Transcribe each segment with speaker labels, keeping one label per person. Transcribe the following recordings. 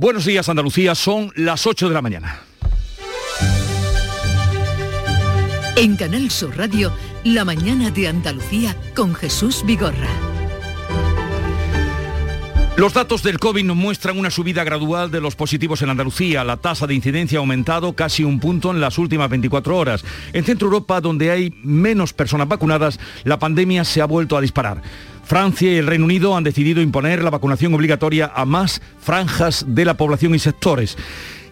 Speaker 1: Buenos días Andalucía, son las 8 de la mañana.
Speaker 2: En Canal Sur Radio, La mañana de Andalucía con Jesús Vigorra.
Speaker 1: Los datos del COVID nos muestran una subida gradual de los positivos en Andalucía. La tasa de incidencia ha aumentado casi un punto en las últimas 24 horas. En Centro Europa, donde hay menos personas vacunadas, la pandemia se ha vuelto a disparar. Francia y el Reino Unido han decidido imponer la vacunación obligatoria a más franjas de la población y sectores.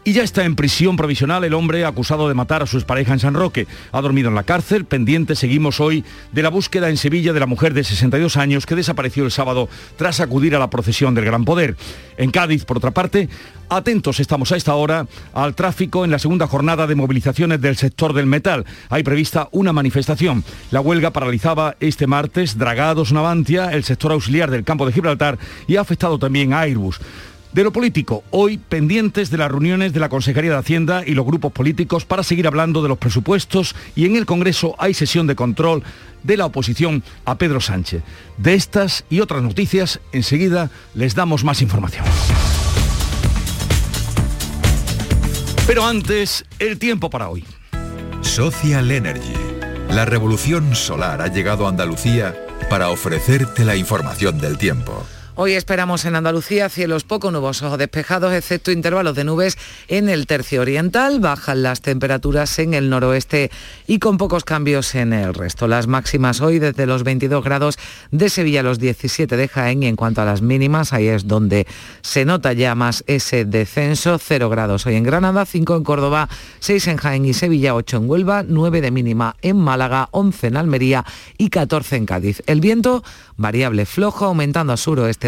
Speaker 1: Y ya está en prisión provisional el hombre acusado de matar a su expareja en San Roque. Ha dormido en la cárcel. Pendiente seguimos hoy de la búsqueda en Sevilla de la mujer de 62 años que desapareció el sábado tras acudir a la procesión del Gran Poder. En Cádiz, por otra parte, Atentos estamos a esta hora al tráfico en la segunda jornada de movilizaciones del sector del metal. Hay prevista una manifestación. La huelga paralizaba este martes Dragados Navantia, el sector auxiliar del campo de Gibraltar, y ha afectado también a Airbus. De lo político, hoy pendientes de las reuniones de la Consejería de Hacienda y los grupos políticos para seguir hablando de los presupuestos y en el Congreso hay sesión de control de la oposición a Pedro Sánchez. De estas y otras noticias, enseguida les damos más información. Pero antes, el tiempo para hoy.
Speaker 3: Social Energy. La revolución solar ha llegado a Andalucía para ofrecerte la información del tiempo.
Speaker 4: Hoy esperamos en Andalucía cielos poco nubosos o despejados, excepto intervalos de nubes en el tercio oriental. Bajan las temperaturas en el noroeste y con pocos cambios en el resto. Las máximas hoy desde los 22 grados de Sevilla a los 17 de Jaén y en cuanto a las mínimas, ahí es donde se nota ya más ese descenso. 0 grados hoy en Granada, 5 en Córdoba, 6 en Jaén y Sevilla, 8 en Huelva, 9 de mínima en Málaga, 11 en Almería y 14 en Cádiz. El viento variable flojo aumentando a suroeste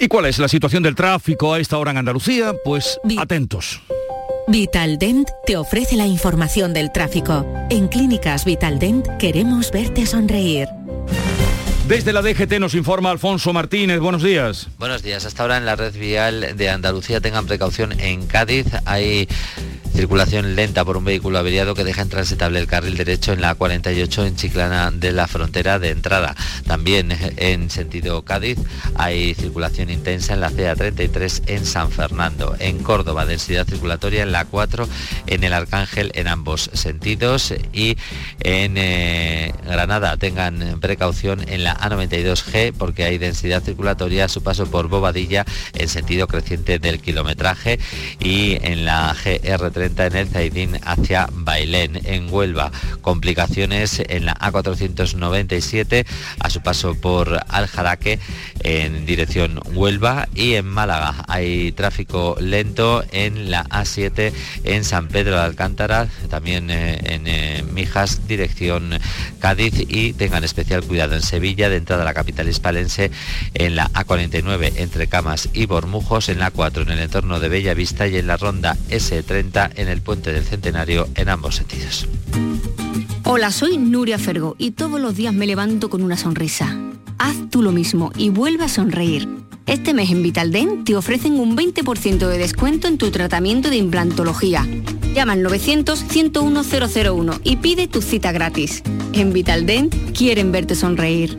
Speaker 1: ¿Y cuál es la situación del tráfico a esta hora en Andalucía? Pues atentos.
Speaker 5: Vitaldent te ofrece la información del tráfico. En Clínicas Vitaldent queremos verte sonreír.
Speaker 1: Desde la DGT nos informa Alfonso Martínez. Buenos días.
Speaker 6: Buenos días. Hasta ahora en la red vial de Andalucía tengan precaución en Cádiz. Hay Circulación lenta por un vehículo averiado que deja intransitable el carril derecho en la A48 en Chiclana de la frontera de entrada. También en sentido Cádiz hay circulación intensa en la CA33 en San Fernando. En Córdoba, densidad circulatoria en la 4 en el Arcángel en ambos sentidos. Y en eh, Granada tengan precaución en la A92G porque hay densidad circulatoria a su paso por Bobadilla en sentido creciente del kilometraje y en la GR30 en el Zaidín hacia Bailén, en Huelva. Complicaciones en la A497 a su paso por Aljaraque en dirección Huelva y en Málaga hay tráfico lento en la A7 en San Pedro de Alcántara, también eh, en eh, Mijas, dirección Cádiz y tengan especial cuidado en Sevilla, de entrada a la capital hispalense, en la A49 entre Camas y Bormujos, en la A4 en el entorno de Bellavista y en la ronda S30 en el puente del Centenario en ambos sentidos.
Speaker 7: Hola, soy Nuria Fergo y todos los días me levanto con una sonrisa. Haz tú lo mismo y vuelve a sonreír. Este mes en Vitaldent te ofrecen un 20% de descuento en tu tratamiento de implantología. Llama al 900-101-001 y pide tu cita gratis. En Vitaldent quieren verte sonreír.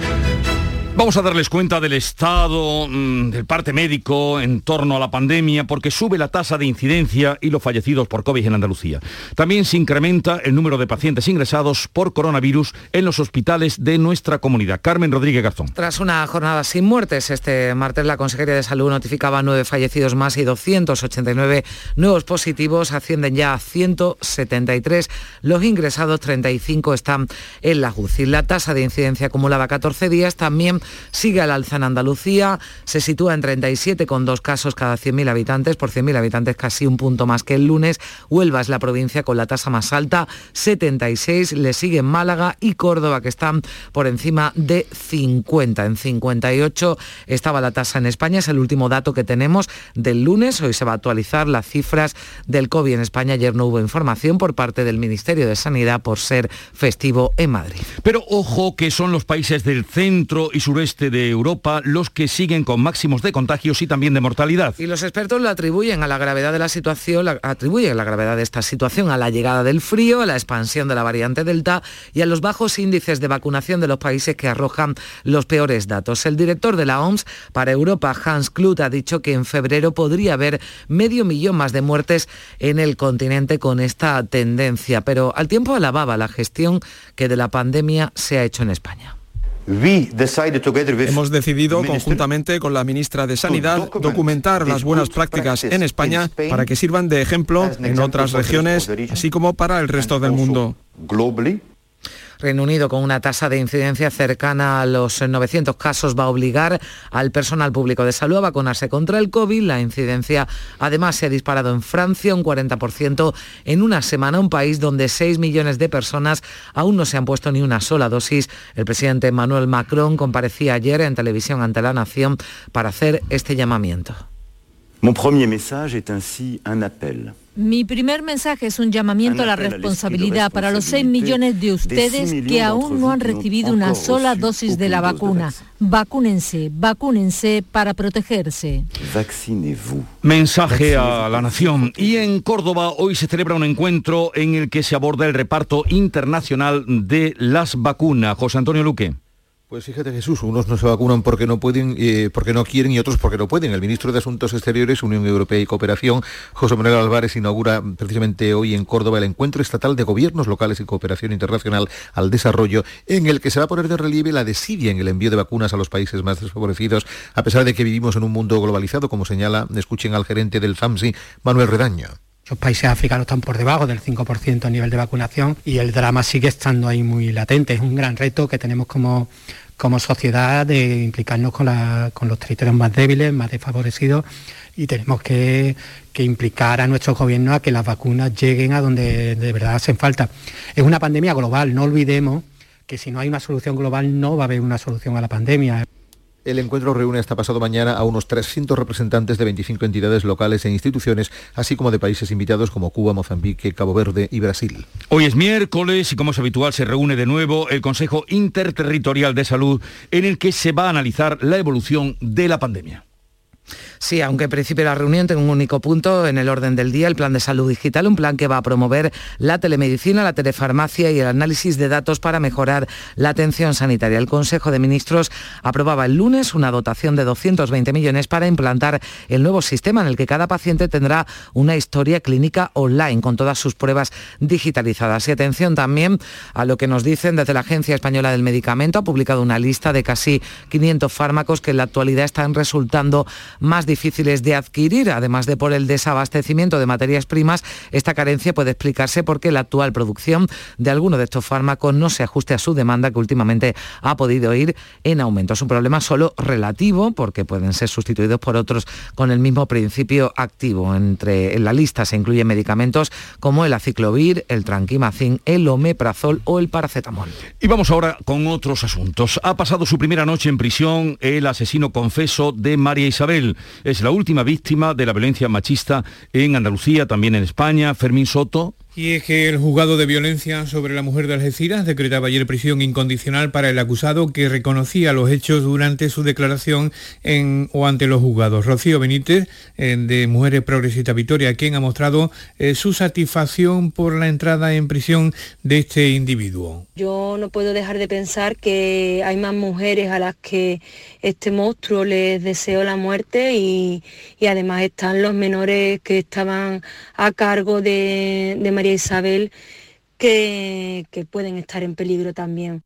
Speaker 1: Vamos a darles cuenta del estado mm, del parte médico en torno a la pandemia porque sube la tasa de incidencia y los fallecidos por COVID en Andalucía. También se incrementa el número de pacientes ingresados por coronavirus en los hospitales de nuestra comunidad. Carmen Rodríguez Garzón.
Speaker 4: Tras una jornada sin muertes, este martes la Consejería de Salud notificaba nueve fallecidos más y 289 nuevos positivos. Ascienden ya a 173. Los ingresados, 35 están en la UCI. La tasa de incidencia acumulada 14 días también sigue al alza en Andalucía, se sitúa en 37 con dos casos cada 100.000 habitantes, por 100.000 habitantes casi un punto más que el lunes. Huelva es la provincia con la tasa más alta, 76, le siguen Málaga y Córdoba que están por encima de 50. En 58 estaba la tasa en España, es el último dato que tenemos del lunes. Hoy se va a actualizar las cifras del COVID en España. Ayer no hubo información por parte del Ministerio de Sanidad por ser festivo en Madrid.
Speaker 1: Pero ojo que son los países del centro y sureste de Europa los que siguen con máximos de contagios y también de mortalidad.
Speaker 4: Y los expertos lo atribuyen a la gravedad de la situación, atribuyen la gravedad de esta situación a la llegada del frío, a la expansión de la variante Delta y a los bajos índices de vacunación de los países que arrojan los peores datos. El director de la OMS para Europa, Hans Kluth, ha dicho que en febrero podría haber medio millón más de muertes en el continente con esta tendencia, pero al tiempo alababa la gestión que de la pandemia se ha hecho en España.
Speaker 8: Hemos decidido conjuntamente con la ministra de Sanidad documentar las buenas prácticas en España para que sirvan de ejemplo en otras regiones, así como para el resto del mundo.
Speaker 4: Reino Unido, con una tasa de incidencia cercana a los 900 casos, va a obligar al personal público de salud a vacunarse contra el COVID. La incidencia además se ha disparado en Francia un 40% en una semana, un país donde 6 millones de personas aún no se han puesto ni una sola dosis. El presidente Emmanuel Macron comparecía ayer en televisión ante la Nación para hacer este llamamiento.
Speaker 9: Mon premier message est ainsi un appel
Speaker 10: mi primer mensaje es un llamamiento a la responsabilidad para los 6 millones de ustedes que aún no han recibido una sola dosis de la vacuna. Vacúnense, vacúnense para protegerse.
Speaker 1: Mensaje a la nación. Y en Córdoba hoy se celebra un encuentro en el que se aborda el reparto internacional de las vacunas. José Antonio Luque.
Speaker 11: Pues fíjate Jesús, unos no se vacunan porque no pueden, eh, porque no quieren y otros porque no pueden. El ministro de Asuntos Exteriores, Unión Europea y Cooperación, José Manuel Álvarez, inaugura precisamente hoy en Córdoba el encuentro estatal de gobiernos locales y cooperación internacional al desarrollo, en el que se va a poner de relieve la desidia en el envío de vacunas a los países más desfavorecidos, a pesar de que vivimos en un mundo globalizado, como señala, escuchen al gerente del FAMSI, Manuel Redaño.
Speaker 12: Los países africanos están por debajo del 5% a nivel de vacunación y el drama sigue estando ahí muy latente. Es un gran reto que tenemos como, como sociedad de implicarnos con, los territorios más débiles, más desfavorecidos y tenemos que, implicar a nuestros gobiernos a que las vacunas lleguen a donde de verdad hacen falta. Es una pandemia global, no olvidemos que si no hay una solución global no va a haber una solución a la pandemia.
Speaker 11: El encuentro reúne esta pasado mañana a unos 300 representantes de 25 entidades locales e instituciones, así como de países invitados como Cuba, Mozambique, Cabo Verde y Brasil.
Speaker 1: Hoy es miércoles y como es habitual se reúne de nuevo el Consejo Interterritorial de Salud en el que se va a analizar la evolución de la pandemia.
Speaker 4: Sí, aunque en principio la reunión tenga un único punto en el orden del día, el plan de salud digital, un plan que va a promover la telemedicina, la telefarmacia y el análisis de datos para mejorar la atención sanitaria. El Consejo de Ministros aprobaba el lunes una dotación de 220 millones para implantar el nuevo sistema en el que cada paciente tendrá una historia clínica online con todas sus pruebas digitalizadas. Y atención también a lo que nos dicen desde la Agencia Española del Medicamento, ha publicado una lista de casi 500 fármacos que en la actualidad están resultando más de adquirir, además de por el desabastecimiento de materias primas, esta carencia puede explicarse porque la actual producción de algunos de estos fármacos no se ajuste a su demanda que últimamente ha podido ir en aumento. Es un problema solo relativo porque pueden ser sustituidos por otros con el mismo principio activo. Entre en la lista se incluyen medicamentos como el aciclovir, el tranquimacin, el omeprazol o el paracetamol.
Speaker 1: Y vamos ahora con otros asuntos. Ha pasado su primera noche en prisión el asesino confeso de María Isabel es la última víctima de la violencia machista en Andalucía, también en España. Fermín Soto,
Speaker 13: y es que el juzgado de violencia sobre la mujer de Algeciras decretaba ayer prisión incondicional para el acusado que reconocía los hechos durante su declaración en o ante los juzgados. Rocío Benítez, eh, de Mujeres Progresistas Victoria, quien ha mostrado eh, su satisfacción por la entrada en prisión de este individuo.
Speaker 14: Yo no puedo dejar de pensar que hay más mujeres a las que este monstruo les deseó la muerte y, además están los menores que estaban a cargo de, María Isabel que pueden estar en peligro también.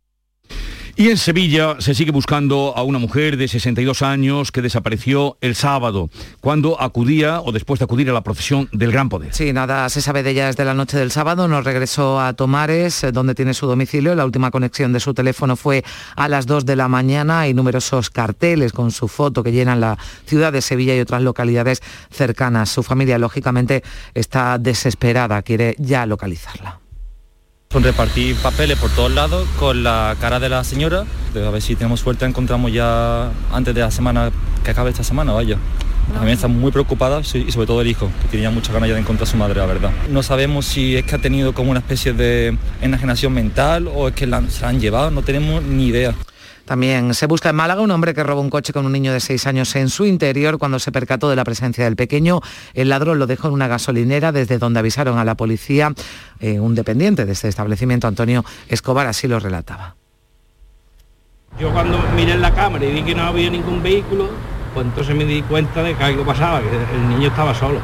Speaker 1: Y en Sevilla se sigue buscando a una mujer de 62 años que desapareció el sábado, cuando acudía o después de acudir a la procesión del Gran Poder.
Speaker 4: Sí, nada se sabe de ella desde la noche del sábado. Nos regresó a Tomares, eh, donde tiene su domicilio. La última conexión de su teléfono fue a las 2 de la mañana. Hay numerosos carteles con su foto que llenan la ciudad de Sevilla y otras localidades cercanas. Su familia, lógicamente, está desesperada, quiere ya localizarla
Speaker 15: repartir papeles por todos lados con la cara de la señora. A ver si tenemos suerte encontramos ya antes de la semana que acabe esta semana, vaya. También está muy preocupada y sobre todo el hijo, que tenía muchas ganas ya de encontrar a su madre, la verdad. No sabemos si es que ha tenido como una especie de enajenación mental o es que se la han llevado, no tenemos ni idea.
Speaker 4: También se busca en Málaga un hombre que robó un coche con un niño de seis años en su interior cuando se percató de la presencia del pequeño. El ladrón lo dejó en una gasolinera desde donde avisaron a la policía. Eh, un dependiente de este establecimiento, Antonio Escobar, así lo relataba.
Speaker 16: Yo cuando miré en la cámara y vi que no había ningún vehículo, pues entonces me di cuenta de que algo pasaba, que el niño estaba solo.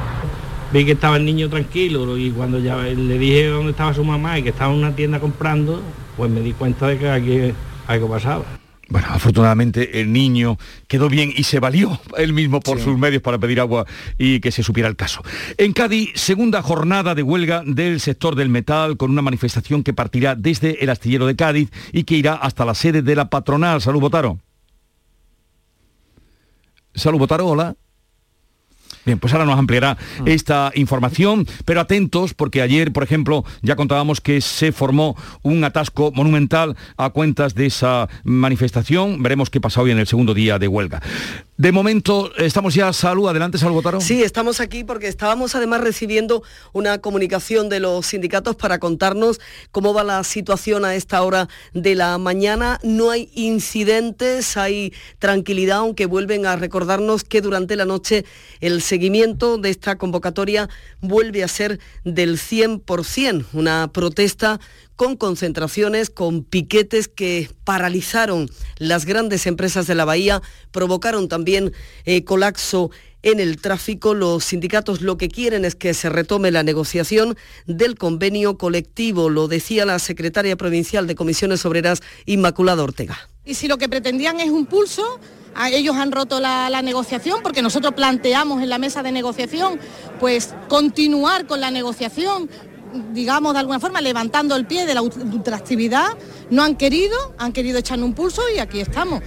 Speaker 16: Vi que estaba el niño tranquilo y cuando ya le dije dónde estaba su mamá y que estaba en una tienda comprando, pues me di cuenta de que aquí algo pasaba.
Speaker 1: Bueno, afortunadamente el niño quedó bien y se valió él mismo por sus medios para pedir agua y que se supiera el caso. En Cádiz, segunda jornada de huelga del sector del metal con una manifestación que partirá desde el astillero de Cádiz y que irá hasta la sede de la patronal. Salud, Botaro. Salud, Botaro, hola. Bien, pues ahora nos ampliará mm. esta información, pero atentos porque ayer, por ejemplo, ya contábamos que se formó un atasco monumental a cuentas de esa manifestación. Veremos qué pasa hoy en el segundo día de huelga. De momento, estamos ya, Salud, adelante, Salud Botaro.
Speaker 17: Sí, estamos aquí porque estábamos además recibiendo una comunicación de los sindicatos para contarnos cómo va la situación a esta hora de la mañana. No hay incidentes, hay tranquilidad, aunque vuelven a recordarnos que durante la noche el seguimiento de esta convocatoria vuelve a ser del 100%, una protesta con concentraciones, con piquetes que paralizaron las grandes empresas de la bahía, provocaron también eh, colapso en el tráfico. Los sindicatos lo que quieren es que se retome la negociación del convenio colectivo, lo decía la secretaria provincial de Comisiones Obreras, Inmaculada Ortega.
Speaker 18: Y si lo que pretendían es un pulso, ellos han roto la, la, negociación porque nosotros planteamos en la mesa de negociación pues continuar con la negociación, digamos, de alguna forma, levantando el pie de la ultraactividad. No han querido, han querido echar un pulso y aquí estamos.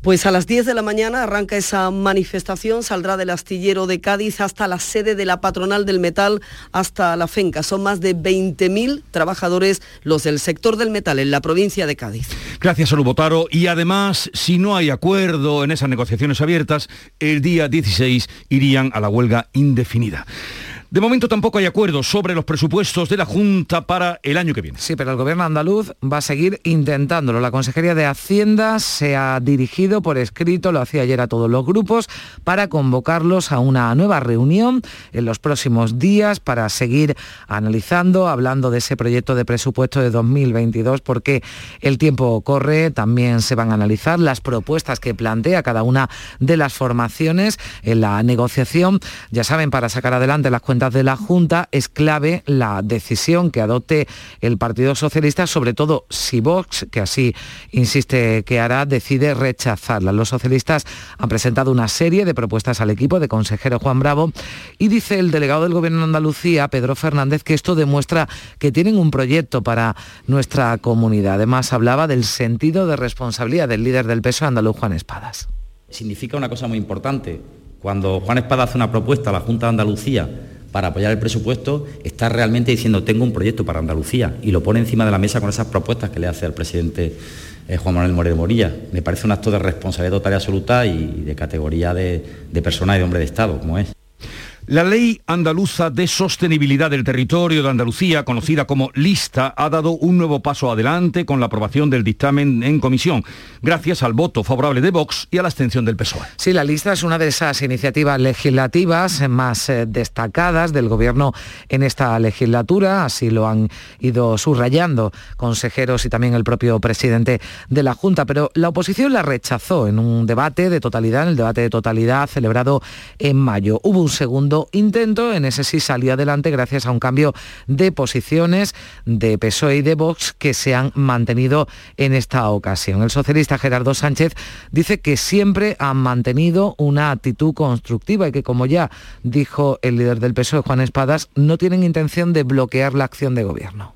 Speaker 17: Pues a las 10 de la mañana arranca esa manifestación, saldrá del astillero de Cádiz hasta la sede de la patronal del metal, hasta la FENCA. Son más de 20.000 trabajadores los del sector del metal en la provincia de Cádiz.
Speaker 1: Gracias, Botaro. Y además, si no hay acuerdo en esas negociaciones abiertas, el día 16 irían a la huelga indefinida. De momento tampoco hay acuerdo sobre los presupuestos de la Junta para el año que viene.
Speaker 4: Sí, pero el gobierno andaluz va a seguir intentándolo. La Consejería de Hacienda se ha dirigido por escrito, lo hacía ayer a todos los grupos, para convocarlos a una nueva reunión en los próximos días para seguir analizando, hablando de ese proyecto de presupuesto de 2022, porque el tiempo corre, también se van a analizar las propuestas que plantea cada una de las formaciones en la negociación, ya saben, para sacar adelante las cuentas de la Junta, es clave la decisión que adopte el Partido Socialista, sobre todo si Vox, que así insiste que hará, decide rechazarla. Los socialistas han presentado una serie de propuestas al equipo de consejero Juan Bravo y dice el delegado del Gobierno de Andalucía, Pedro Fernández, que esto demuestra que tienen un proyecto para nuestra comunidad. Además, hablaba del sentido de responsabilidad del líder del peso andaluz, Juan Espadas.
Speaker 19: Significa una cosa muy importante. Cuando Juan Espada hace una propuesta a la Junta de Andalucía para apoyar el presupuesto, está realmente diciendo tengo un proyecto para Andalucía y lo pone encima de la mesa con esas propuestas que le hace al presidente eh, Juan Manuel Moreno Morilla. Me parece un acto de responsabilidad total y absoluta y de categoría de, de persona y de hombre de Estado, como es.
Speaker 1: La Ley Andaluza de Sostenibilidad del Territorio de Andalucía, conocida como Lista, ha dado un nuevo paso adelante con la aprobación del dictamen en comisión, gracias al voto favorable de Vox y a la abstención del PSOE.
Speaker 4: Sí, la lista es una de esas iniciativas legislativas más eh, destacadas del Gobierno en esta legislatura, así lo han ido subrayando consejeros y también el propio presidente de la Junta, pero la oposición la rechazó en un debate de totalidad, en el debate de totalidad celebrado en mayo. Hubo un segundo intento, en ese sí salió adelante gracias a un cambio de posiciones de PSOE y de Vox que se han mantenido en esta ocasión. El socialista Gerardo Sánchez dice que siempre han mantenido una actitud constructiva y que, como ya dijo el líder del PSOE, Juan Espadas, no tienen intención de bloquear la acción de gobierno.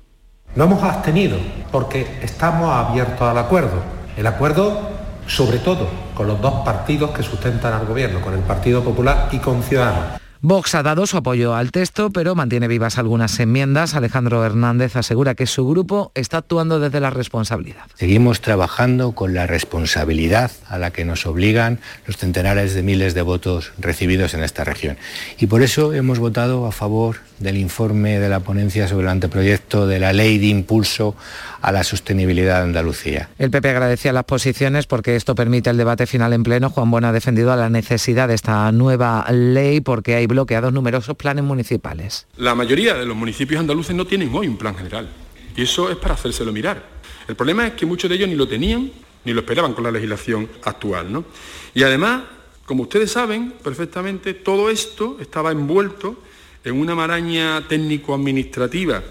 Speaker 20: No hemos abstenido porque estamos abiertos al acuerdo. El acuerdo, sobre todo, con los dos partidos que sustentan al gobierno, con el Partido Popular y con Ciudadanos.
Speaker 4: Vox ha dado su apoyo al texto, pero mantiene vivas algunas enmiendas. Alejandro Hernández asegura que su grupo está actuando desde la responsabilidad.
Speaker 21: Seguimos trabajando con la responsabilidad a la que nos obligan los centenares de miles de votos recibidos en esta región. Y por eso hemos votado a favor del informe de la ponencia sobre el anteproyecto de la ley de impulso a la sostenibilidad de Andalucía.
Speaker 4: El PP agradecía las posiciones porque esto permite el debate final en pleno. Juan Bueno ha defendido la necesidad de esta nueva ley porque hay bloqueados numerosos planes municipales.
Speaker 22: La mayoría de los municipios andaluces no tienen hoy un plan general y eso es para hacérselo mirar. El problema es que muchos de ellos ni lo tenían ni lo esperaban con la legislación actual. ¿no? Y además, como ustedes saben perfectamente, todo esto estaba envuelto en una maraña técnico-administrativa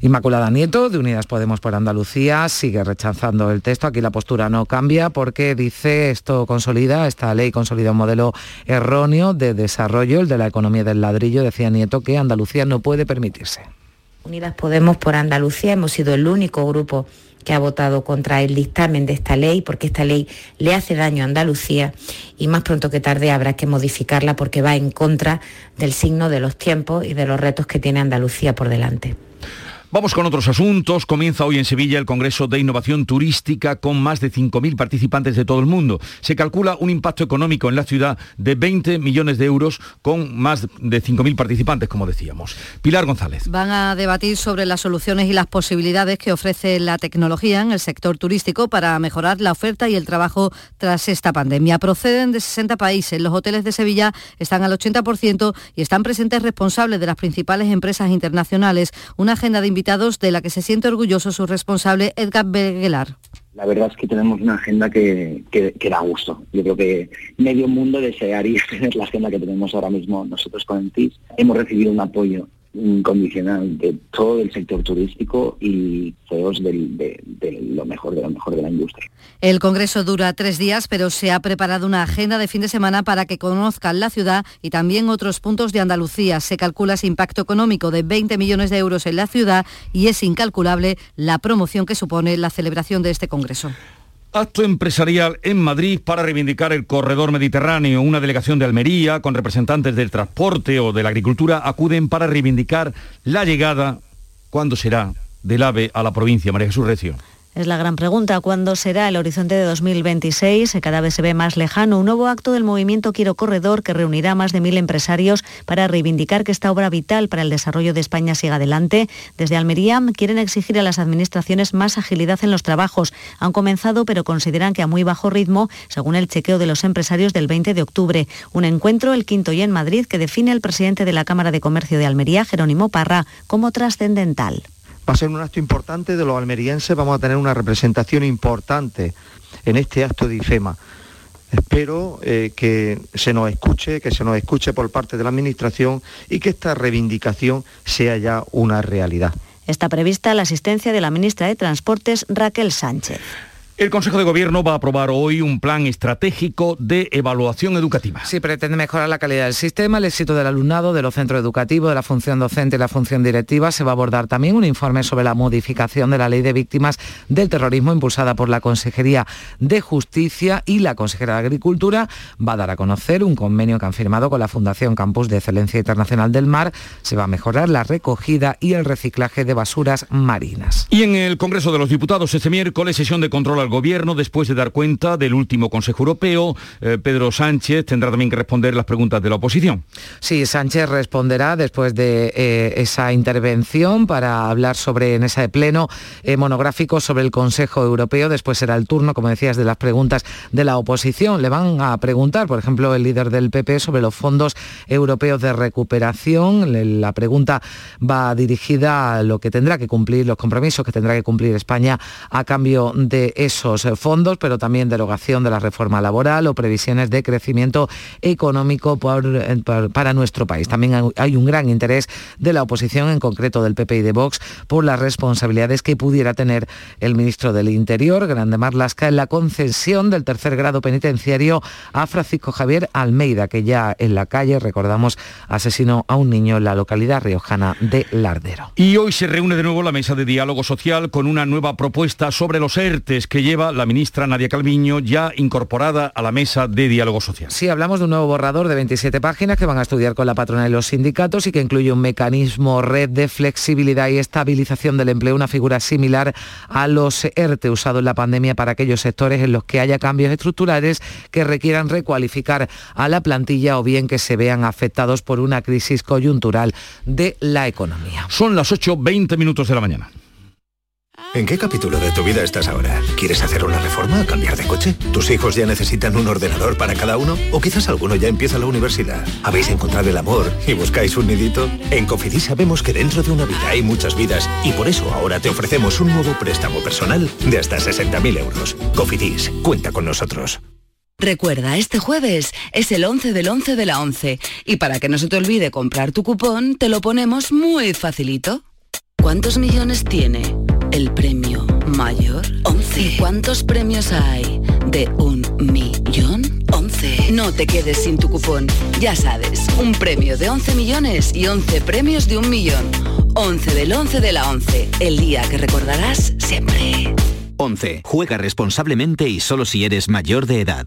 Speaker 4: Inmaculada Nieto, de Unidas Podemos por Andalucía, sigue rechazando el texto. Aquí la postura no cambia porque dice esto consolida, esta ley consolida un modelo erróneo de desarrollo, el de la economía del ladrillo. Decía Nieto que Andalucía no puede permitirse.
Speaker 23: Unidas Podemos por Andalucía hemos sido el único grupo que ha votado contra el dictamen de esta ley, porque esta ley le hace daño a Andalucía y más pronto que tarde habrá que modificarla porque va en contra del signo de los tiempos y de los retos que tiene Andalucía por delante.
Speaker 1: Vamos con otros asuntos. Comienza hoy en Sevilla el Congreso de Innovación Turística con más de 5.000 participantes de todo el mundo. Se calcula un impacto económico en la ciudad de 20 millones de euros con más de 5.000 participantes, como decíamos. Pilar González.
Speaker 10: Van a debatir sobre las soluciones y las posibilidades que ofrece la tecnología en el sector turístico para mejorar la oferta y el trabajo tras esta pandemia. Proceden de 60 países. Los hoteles de Sevilla están al 80% y están presentes responsables de las principales empresas internacionales. Una agenda de de la que se siente orgulloso su responsable Edgar Beguelar.
Speaker 24: La verdad es que tenemos una agenda que, que, que, da gusto. Yo creo que medio mundo desearía tener la agenda que tenemos ahora mismo nosotros con el TIS. Hemos recibido un apoyo incondicional de todo el sector turístico y CEOs de, lo mejor de lo mejor de la industria.
Speaker 10: El Congreso dura tres días, pero se ha preparado una agenda de fin de semana para que conozcan la ciudad y también otros puntos de Andalucía. Se calcula ese impacto económico de 20 millones de euros en la ciudad y es incalculable la promoción que supone la celebración de este Congreso.
Speaker 1: Acto empresarial en Madrid para reivindicar el corredor mediterráneo. Una delegación de Almería con representantes del transporte o de la agricultura acuden para reivindicar la llegada, ¿cuándo será?, del AVE a la provincia. María Jesús Recio.
Speaker 25: Es la gran pregunta. ¿Cuándo será el horizonte de 2026? Cada vez se ve más lejano. Un nuevo acto del movimiento Quiero Corredor que reunirá a más de mil empresarios para reivindicar que esta obra vital para el desarrollo de España siga adelante. Desde Almería quieren exigir a las administraciones más agilidad en los trabajos. Han comenzado, pero consideran que a muy bajo ritmo, según el chequeo de los empresarios del 20 de octubre. Un encuentro, el quinto y en Madrid, que define el presidente de la Cámara de Comercio de Almería, Jerónimo Parra, como trascendental
Speaker 26: va a ser un acto importante de los almerienses, vamos a tener una representación importante en este acto de IFEMA. Espero eh, que se nos escuche, que se nos escuche por parte de la Administración y que esta reivindicación sea ya una realidad.
Speaker 25: Está prevista la asistencia de la ministra de Transportes, Raquel Sánchez.
Speaker 1: El Consejo de Gobierno va a aprobar hoy un plan estratégico de evaluación educativa.
Speaker 4: Sí, pretende mejorar la calidad del sistema, el éxito del alumnado, de los centros educativos, de la función docente y la función directiva. Se va a abordar también un informe sobre la modificación de la ley de víctimas del terrorismo impulsada por la Consejería de Justicia y la Consejera de Agricultura. Va a dar a conocer un convenio que han firmado con la Fundación Campus de Excelencia Internacional del Mar. Se va a mejorar la recogida y el reciclaje de basuras marinas.
Speaker 1: Y en el Congreso de los Diputados este miércoles sesión de control al Gobierno después de dar cuenta del último Consejo Europeo. Eh, Pedro Sánchez tendrá también que responder las preguntas de la oposición.
Speaker 4: Sí, Sánchez responderá después de eh, esa intervención para hablar sobre, en ese pleno eh, monográfico sobre el Consejo Europeo. Después será el turno, como decías, de las preguntas de la oposición. Le van a preguntar, por ejemplo, el líder del PP sobre los fondos europeos de recuperación. La pregunta va dirigida a lo que tendrá que cumplir, los compromisos que tendrá que cumplir España a cambio de eso esos fondos, pero también derogación de la reforma laboral o previsiones de crecimiento económico para nuestro país. También hay un gran interés de la oposición, en concreto del PP y de Vox, por las responsabilidades que pudiera tener el ministro del Interior, Grande Marlasca, en la concesión del tercer grado penitenciario a Francisco Javier Almeida, que ya en la calle, recordamos, asesinó a un niño en la localidad riojana de Lardero.
Speaker 1: Y hoy se reúne de nuevo la mesa de diálogo social con una nueva propuesta sobre los ERTES que lleva la ministra Nadia Calviño ya incorporada a la mesa de diálogo social.
Speaker 4: Sí, hablamos de un nuevo borrador de 27 páginas que van a estudiar con la patrona y los sindicatos y que incluye un mecanismo red de flexibilidad y estabilización del empleo, una figura similar a los ERTE usados en la pandemia para aquellos sectores en los que haya cambios estructurales que requieran recualificar a la plantilla o bien que se vean afectados por una crisis coyuntural de la economía.
Speaker 1: Son las 8.20 minutos de la mañana.
Speaker 27: ¿En qué capítulo de tu vida estás ahora? ¿Quieres hacer una reforma cambiar de coche? ¿Tus hijos ya necesitan un ordenador para cada uno? ¿O quizás alguno ya empieza la universidad? ¿Habéis encontrado el amor y buscáis un nidito? En Cofidis sabemos que dentro de una vida hay muchas vidas y por eso ahora te ofrecemos un nuevo préstamo personal de hasta 60.000 euros. Cofidis, cuenta con nosotros.
Speaker 28: Recuerda, este jueves es el 11 del 11 de la 11 y para que no se te olvide comprar tu cupón, te lo ponemos muy facilito. ¿Cuántos millones tiene el premio mayor? 11. ¿Y cuántos premios hay de un millón? 11. No te quedes sin tu cupón. Ya sabes, un premio de 11 millones y 11 premios de un millón. 11 del 11 de la 11. El día que recordarás siempre.
Speaker 29: 11. Juega responsablemente y solo si eres mayor de edad.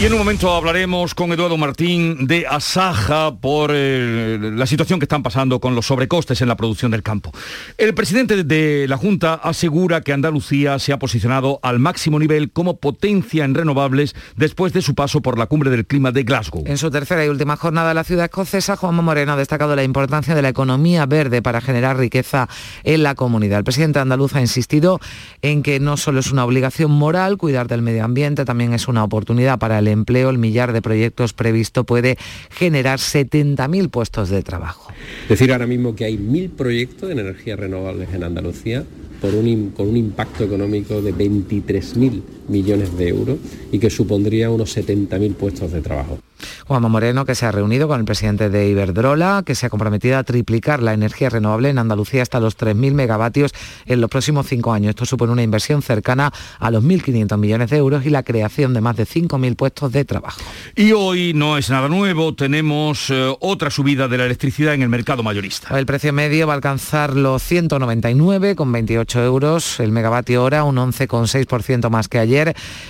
Speaker 1: Y en un momento hablaremos con Eduardo Martín de Asaja por eh, la situación que están pasando con los sobrecostes en la producción del campo. El presidente de la Junta asegura que Andalucía se ha posicionado al máximo nivel como potencia en renovables después de su paso por la cumbre del clima de Glasgow.
Speaker 4: En su tercera y última jornada en la ciudad escocesa, Juanma Moreno ha destacado la importancia de la economía verde para generar riqueza en la comunidad. El presidente andaluz ha insistido en que no solo es una obligación moral cuidar del medio ambiente, también es una oportunidad para el empleo. El millar de proyectos previsto puede generar 70.000 puestos de trabajo.
Speaker 30: Decir ahora mismo que hay mil proyectos de energías renovables en Andalucía por un, con un impacto económico de 23.000 millones de euros y que supondría unos 70.000 puestos de trabajo.
Speaker 4: Juanma Moreno, que se ha reunido con el presidente de Iberdrola, que se ha comprometido a triplicar la energía renovable en Andalucía hasta los 3.000 megavatios en los próximos cinco años. Esto supone una inversión cercana a los 1.500 millones de euros y la creación de más de 5.000 puestos de trabajo.
Speaker 1: Y hoy no es nada nuevo, tenemos eh, otra subida de la electricidad en el mercado mayorista.
Speaker 4: El precio medio va a alcanzar los 199,28 euros el megavatio hora, un 11,6% más que ayer.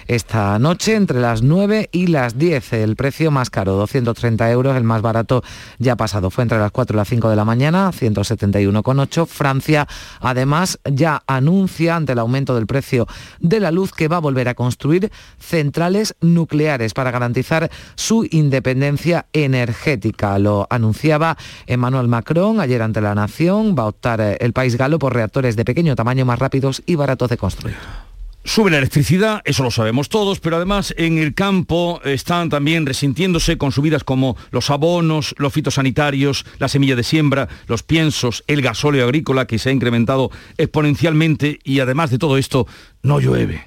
Speaker 4: Esta noche, entre las 9 y las 10, el precio más caro, 230 euros, el más barato ya pasado, fue entre las 4 y las 5 de la mañana, 171,8. Francia, además, ya anuncia ante el aumento del precio de la luz que va a volver a construir centrales nucleares para garantizar su independencia energética. Lo anunciaba Emmanuel Macron ayer ante la Nación. Va a optar el país galo por reactores de pequeño tamaño más rápidos y baratos de construir.
Speaker 1: Sube la electricidad, eso lo sabemos todos, pero además en el campo están también resintiéndose con subidas como los abonos, los fitosanitarios, la semilla de siembra, los piensos, el gasóleo agrícola que se ha incrementado exponencialmente y además de todo esto no llueve.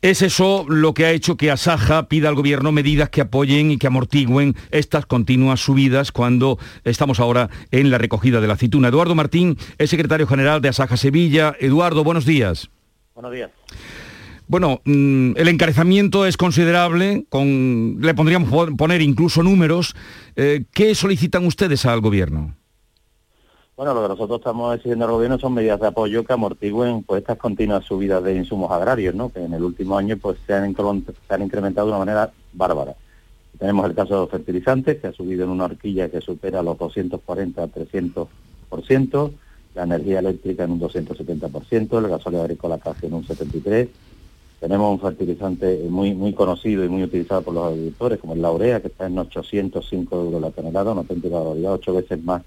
Speaker 1: Es eso lo que ha hecho que Asaja pida al gobierno medidas que apoyen y que amortigüen estas continuas subidas cuando estamos ahora en la recogida de la aceituna. Eduardo Martín es secretario general de Asaja Sevilla. Eduardo, buenos días.
Speaker 31: Buenos días.
Speaker 1: Bueno, mm, el encarecimiento es considerable, con, le podríamos poner incluso números. Eh, ¿Qué solicitan ustedes al gobierno?
Speaker 31: Bueno, lo que nosotros estamos exigiendo al gobierno son medidas de apoyo que amortigüen pues, estas continuas subidas de insumos agrarios, ¿no? que en el último año pues, se, han se han incrementado de una manera bárbara. Tenemos el caso de los fertilizantes, que ha subido en una horquilla que supera los 240 a 300%, la energía eléctrica en un 270%, el gasóleo agrícola casi en un 73%, tenemos un fertilizante muy muy conocido y muy utilizado por los agricultores, como el laurea, que está en 805 euros la tonelada, una auténtica barbaridad, ocho veces más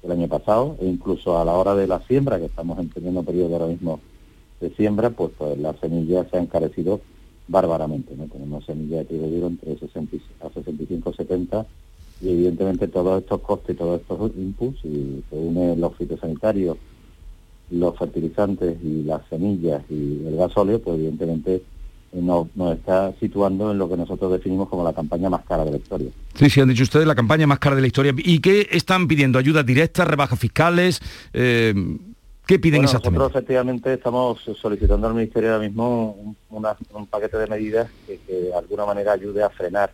Speaker 31: que el año pasado, e incluso a la hora de la siembra, que estamos en teniendo periodo ahora mismo de siembra, pues, pues las semillas se han encarecido bárbaramente. ¿no? Tenemos semillas de trigo duro entre 60 a 65 70 y evidentemente todos estos costes y todos estos inputs, y se unen los fitosanitarios, los fertilizantes y las semillas y el gasóleo, pues evidentemente nos, nos, está situando en lo que nosotros definimos como la campaña más cara de la historia.
Speaker 1: Sí, sí, han dicho ustedes la campaña más cara de la historia. ¿Y qué están pidiendo? ¿Ayudas directas, rebajas fiscales? Eh, ¿Qué piden exactamente?
Speaker 31: Nosotros efectivamente estamos solicitando al Ministerio ahora mismo un, un paquete de medidas que, que, de alguna manera ayude a frenar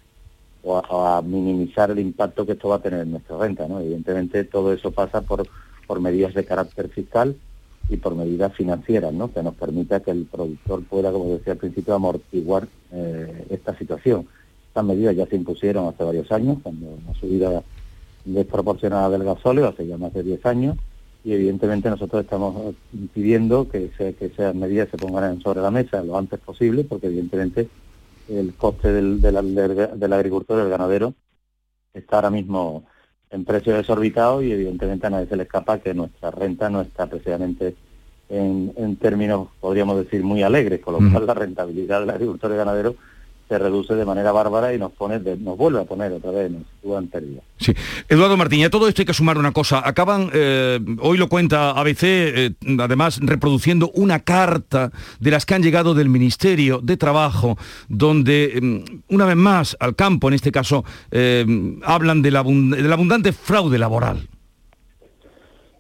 Speaker 31: o a, minimizar el impacto que esto va a tener en nuestra renta. ¿no? Evidentemente todo eso pasa por, por medidas de carácter fiscal y por medidas financieras, ¿no? que nos permita que el productor pueda, como decía al principio, amortiguar eh, esta situación. Estas medidas ya se impusieron hace varios años, cuando una subida desproporcionada del gasóleo, hace ya más de 10 años, y evidentemente nosotros estamos pidiendo que, se, que esas medidas se pongan sobre la mesa lo antes posible, porque evidentemente el coste del, del, del agricultor, del ganadero, está ahora mismo en precios desorbitados y evidentemente a nadie se le escapa que nuestra renta no está precisamente en, en términos, podríamos decir, muy alegres, con lo cual la rentabilidad del agricultor y ganadero se reduce de manera bárbara y nos pone de, nos vuelve a poner otra vez, nos sitúa en pérdida.
Speaker 1: Sí. Eduardo Martín, a todo esto hay que sumar una cosa. Acaban, eh, hoy lo cuenta ABC, eh, además reproduciendo una carta de las que han llegado del Ministerio de Trabajo, donde eh, una vez más al campo, en este caso, eh, hablan abund del abundante fraude laboral.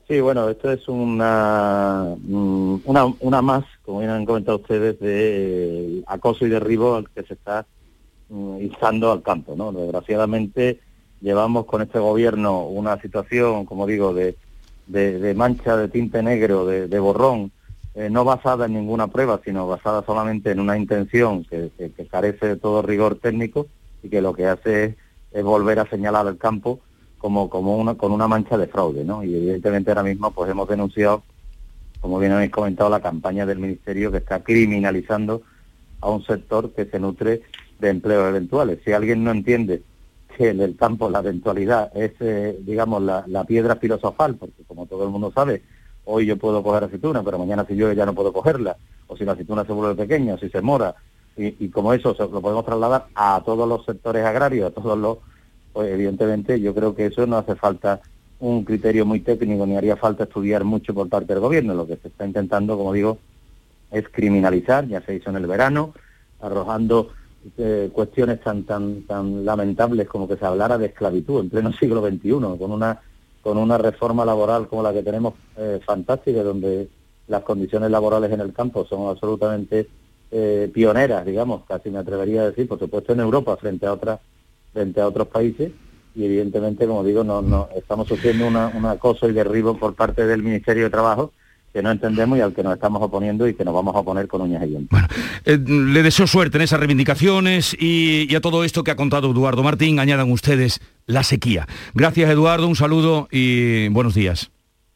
Speaker 31: Sí, bueno, esto es una, una, una más, como bien han comentado ustedes, de acoso y derribo al que se está um, instando al campo, ¿no? Desgraciadamente llevamos con este gobierno una situación, como digo, de, de, de mancha de tinte negro, de, de borrón, eh, no basada en ninguna prueba, sino basada solamente en una intención que, que, que, carece de todo rigor técnico y que lo que hace es, es volver a señalar al campo como, como una, con una mancha de fraude, ¿no? Y evidentemente ahora mismo pues hemos denunciado, como bien habéis comentado, la campaña del Ministerio que está criminalizando a un sector que se nutre de empleos eventuales. Si alguien no entiende que en el campo la eventualidad es, eh, digamos, la, la, piedra filosofal, porque como todo el mundo sabe, hoy yo puedo coger aceituna, pero mañana si llueve ya no puedo cogerla, o si la aceituna se vuelve pequeña, o si se mora, y, y como eso se, lo podemos trasladar a todos los sectores agrarios, a todos los pues evidentemente yo creo que eso no hace falta un criterio muy técnico ni haría falta estudiar mucho por parte del gobierno. Lo que se está intentando, como digo, es criminalizar, ya se hizo en el verano, arrojando eh, cuestiones tan tan tan lamentables como que se hablara de esclavitud en pleno siglo XXI, con una con una reforma laboral como la que tenemos eh, fantástica, donde las condiciones laborales en el campo son absolutamente eh, pioneras, digamos, casi me atrevería a decir, por supuesto en Europa frente a otras frente a otros países y evidentemente, como digo, no, no estamos sufriendo una, un acoso y derribo por parte del Ministerio de Trabajo que no entendemos y al que nos estamos oponiendo y que nos vamos a oponer con uñas y dientes.
Speaker 1: Bueno, eh, le deseo suerte en esas reivindicaciones y, y, a todo esto que ha contado Eduardo Martín, añadan ustedes la sequía. Gracias Eduardo, un saludo y buenos días.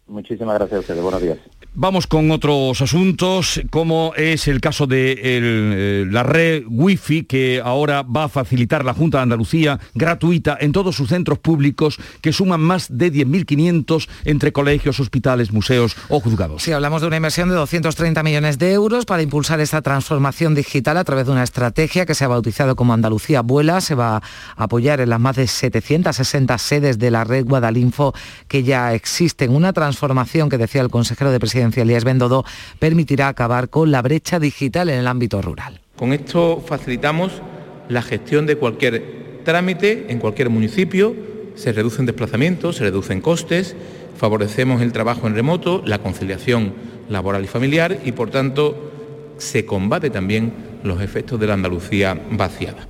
Speaker 31: Muchísimas gracias a ustedes, buenos días.
Speaker 1: Vamos con otros asuntos, como es el caso de eh, la red Wi-Fi que ahora va a facilitar la Junta de Andalucía gratuita en todos sus centros públicos que suman más de 10.500 entre colegios, hospitales, museos o juzgados.
Speaker 4: Sí, hablamos de una inversión de 230 millones de euros para impulsar esta transformación digital a través de una estrategia que se ha bautizado como Andalucía Vuela. Se va a apoyar en las más de 760 sedes de la red Guadalinfo que ya existen. Una transformación que decía el consejero de Presidencia Permitirá acabar con la brecha digital en el ámbito rural.
Speaker 32: Con esto facilitamos la gestión de cualquier trámite en cualquier municipio, se reducen desplazamientos, se reducen costes, favorecemos el trabajo en remoto, la conciliación laboral y familiar y por tanto se combate también los efectos de la Andalucía vaciada.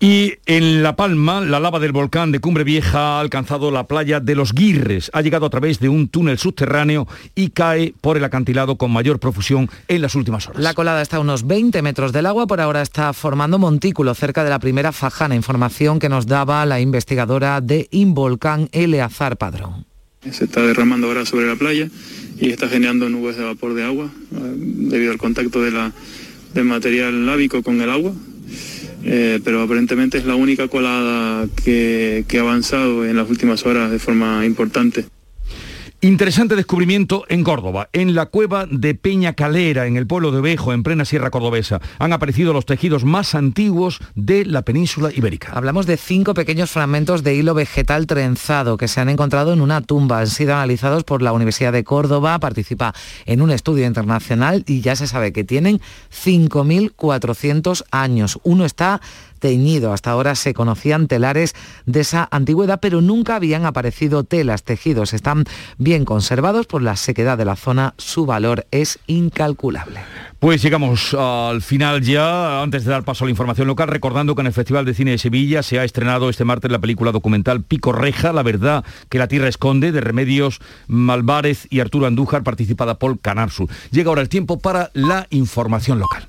Speaker 1: Y en La Palma, la lava del volcán de Cumbre Vieja ha alcanzado la playa de los Guirres. Ha llegado a través de un túnel subterráneo y cae por el acantilado con mayor profusión en las últimas horas.
Speaker 4: La colada está a unos 20 metros del agua. Por ahora está formando montículo cerca de la primera fajana. Información que nos daba la investigadora de Involcán, Eleazar Padrón.
Speaker 33: Se está derramando ahora sobre la playa y está generando nubes de vapor de agua debido al contacto de la, del material lábico con el agua eh, pero aparentemente es la única colada que, que ha avanzado en las últimas horas de forma importante.
Speaker 1: Interesante descubrimiento en Córdoba, en la cueva de Peña Calera, en el pueblo de Ovejo, en plena Sierra Cordobesa. Han aparecido los tejidos más antiguos de la península ibérica.
Speaker 4: Hablamos de cinco pequeños fragmentos de hilo vegetal trenzado que se han encontrado en una tumba. Han sido analizados por la Universidad de Córdoba, participa en un estudio internacional y ya se sabe que tienen 5.400 años. Uno está teñido. Hasta ahora se conocían telares de esa antigüedad, pero nunca habían aparecido telas, tejidos. Están bien conservados por la sequedad de la zona. Su valor es incalculable.
Speaker 1: Pues llegamos al final ya, antes de dar paso a la información local, recordando que en el Festival de Cine de Sevilla se ha estrenado este martes la película documental Pico Reja, la verdad que la tierra esconde, de Remedios Malvárez y Arturo Andújar, participada por Canarsu. Llega ahora el tiempo para la información local.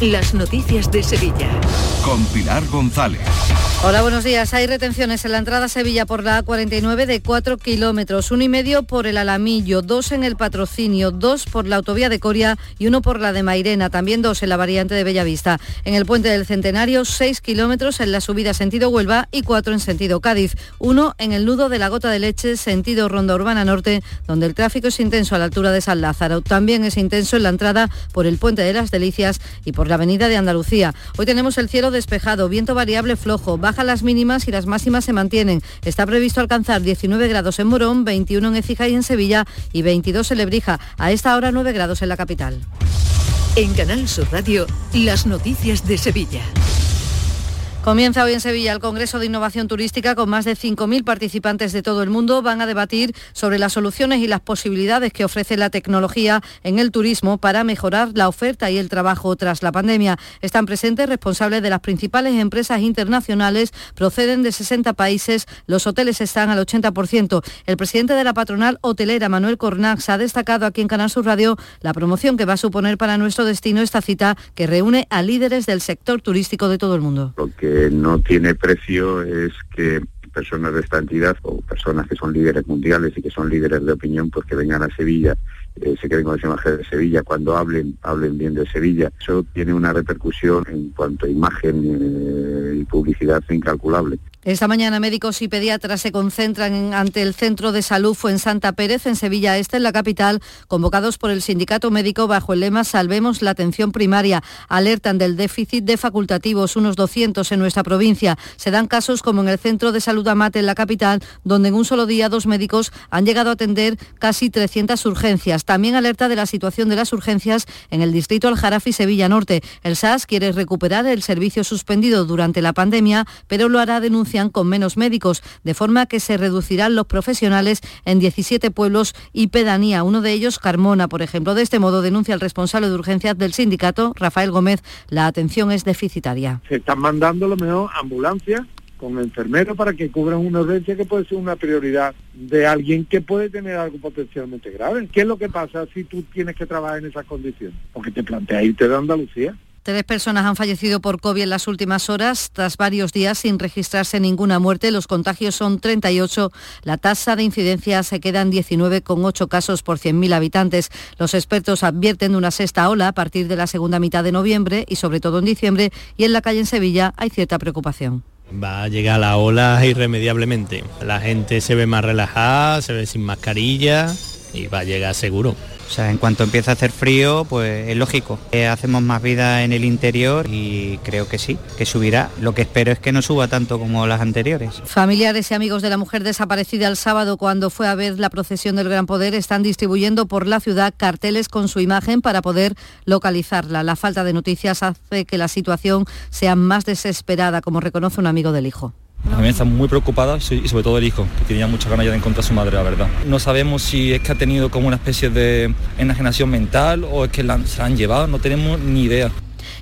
Speaker 34: las noticias de Sevilla.
Speaker 35: Con Pilar González.
Speaker 10: Hola, buenos días. Hay retenciones en la entrada a Sevilla por la A49 de 4 kilómetros, uno y medio por el Alamillo, dos en el Patrocinio, dos por la autovía de Coria y uno por la de Mairena, también dos en la variante de Bellavista. En el puente del Centenario, 6 kilómetros en la subida sentido Huelva y cuatro en sentido Cádiz, uno en el nudo de la Gota de Leche, sentido Ronda Urbana Norte, donde el tráfico es intenso a la altura de San Lázaro. También es intenso en la entrada por el puente de las Delicias y por la avenida de Andalucía. Hoy tenemos el cielo despejado, viento variable flojo, bajan las mínimas y las máximas se mantienen. Está previsto alcanzar 19 grados en Morón, 21 en Ecija y en Sevilla y 22 en Lebrija. A esta hora 9 grados en la capital.
Speaker 34: En Canal Sur Radio, las noticias de Sevilla.
Speaker 10: Comienza hoy en Sevilla el Congreso de Innovación Turística con más de 5.000 participantes de todo el mundo. Van a debatir sobre las soluciones y las posibilidades que ofrece la tecnología en el turismo para mejorar la oferta y el trabajo tras la pandemia. Están presentes responsables de las principales empresas internacionales, proceden de 60 países, los hoteles están al 80%. El presidente de la patronal hotelera, Manuel Cornax, ha destacado aquí en Canal Sur Radio la promoción que va a suponer para nuestro destino esta cita que reúne a líderes del sector turístico de todo el mundo
Speaker 36: no tiene precio es que personas de esta entidad o personas que son líderes mundiales y que son líderes de opinión pues que vengan a Sevilla eh, se queden con esa imagen de Sevilla cuando hablen hablen bien de Sevilla eso tiene una repercusión en cuanto a imagen eh, y publicidad incalculable
Speaker 10: esta mañana médicos y pediatras se concentran ante el Centro de Salud Santa Pérez en Sevilla Este, en la capital, convocados por el sindicato médico bajo el lema Salvemos la atención primaria. Alertan del déficit de facultativos, unos 200 en nuestra provincia. Se dan casos como en el Centro de Salud Amate en la capital, donde en un solo día dos médicos han llegado a atender casi 300 urgencias. También alerta de la situación de las urgencias en el distrito Aljarafi Sevilla Norte. El SAS quiere recuperar el servicio suspendido durante la pandemia, pero lo hará denunciando con menos médicos, de forma que se reducirán los profesionales en 17 pueblos y pedanía, uno de ellos Carmona, por ejemplo. De este modo denuncia el responsable de urgencias del sindicato, Rafael Gómez, la atención es deficitaria.
Speaker 37: Se están mandando lo mejor ambulancias con enfermeros para que cubran una urgencia que puede ser una prioridad de alguien que puede tener algo potencialmente grave. ¿Qué es lo que pasa si tú tienes que trabajar en esas condiciones? Porque te plantea irte de Andalucía.
Speaker 10: Tres personas han fallecido por COVID en las últimas horas, tras varios días sin registrarse ninguna muerte. Los contagios son 38. La tasa de incidencia se queda en 19,8 casos por 100.000 habitantes. Los expertos advierten de una sexta ola a partir de la segunda mitad de noviembre y sobre todo en diciembre. Y en la calle en Sevilla hay cierta preocupación.
Speaker 38: Va a llegar la ola irremediablemente. La gente se ve más relajada, se ve sin mascarilla y va a llegar seguro.
Speaker 39: O sea, en cuanto empieza a hacer frío, pues es lógico. Eh, hacemos más vida en el interior y creo que sí, que subirá. Lo que espero es que no suba tanto como las anteriores.
Speaker 10: Familiares y amigos de la mujer desaparecida el sábado cuando fue a ver la procesión del Gran Poder están distribuyendo por la ciudad carteles con su imagen para poder localizarla. La falta de noticias hace que la situación sea más desesperada, como reconoce un amigo del hijo.
Speaker 40: La familia está muy preocupada y sobre todo el hijo, que tenía muchas ganas ya de encontrar a su madre, la verdad. No sabemos si es que ha tenido como una especie de enajenación mental o es que la, se la han llevado, no tenemos ni idea.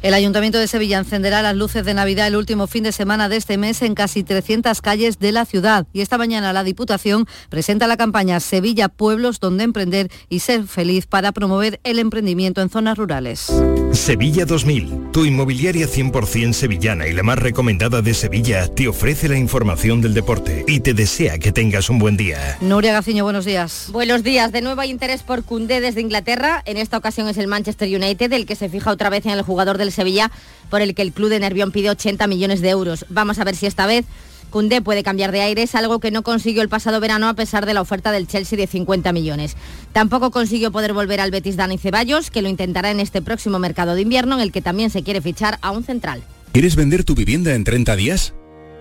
Speaker 10: El Ayuntamiento de Sevilla encenderá las luces de Navidad el último fin de semana de este mes en casi 300 calles de la ciudad. Y esta mañana la Diputación presenta la campaña Sevilla Pueblos donde emprender y ser feliz para promover el emprendimiento en zonas rurales.
Speaker 35: Sevilla 2000
Speaker 41: Tu inmobiliaria 100% sevillana y la más recomendada de Sevilla te ofrece la información del deporte y te desea que tengas un buen día.
Speaker 10: Nuria Gaciño, buenos días.
Speaker 42: Buenos días. De nuevo hay interés por Cundé desde Inglaterra. En esta ocasión es el Manchester United el que se fija otra vez en el jugador del Sevilla por el que el club de Nervión pide 80 millones de euros. Vamos a ver si esta vez Cundé puede cambiar de aires, algo que no consiguió el pasado verano a pesar de la oferta del Chelsea de 50 millones. Tampoco consiguió poder volver al Betis Dani Ceballos, que lo intentará en este próximo mercado de invierno en el que también se quiere fichar a un central.
Speaker 43: ¿Quieres vender tu vivienda en 30 días?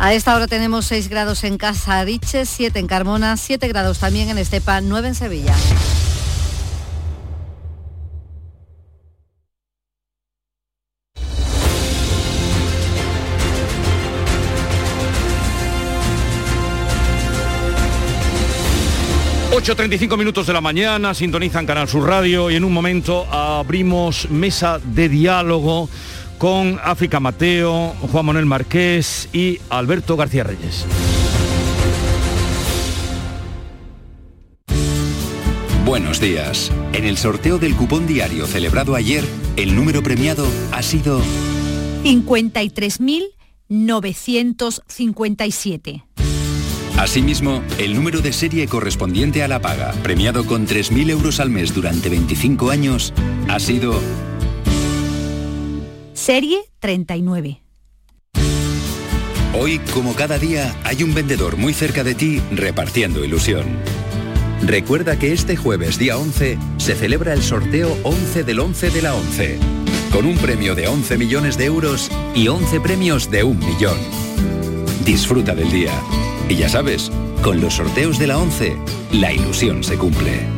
Speaker 10: A esta hora tenemos 6 grados en Casa Ariches, 7 en Carmona, 7 grados también en Estepa, 9 en Sevilla.
Speaker 1: ...8.35 minutos de la mañana, sintonizan Canal Sur Radio y en un momento abrimos mesa de diálogo con África Mateo, Juan Manuel Marqués y Alberto García Reyes.
Speaker 44: Buenos días. En el sorteo del cupón diario celebrado ayer, el número premiado ha sido
Speaker 33: 53.957.
Speaker 44: Asimismo, el número de serie correspondiente a la paga, premiado con 3.000 euros al mes durante 25 años, ha sido
Speaker 33: Serie 39.
Speaker 44: Hoy, como cada día, hay un vendedor muy cerca de ti repartiendo ilusión. Recuerda que este jueves día 11 se celebra el sorteo 11 del 11 de la 11, con un premio de 11 millones de euros y 11 premios de un millón. Disfruta del día. Y ya sabes, con los sorteos de la 11, la ilusión se cumple.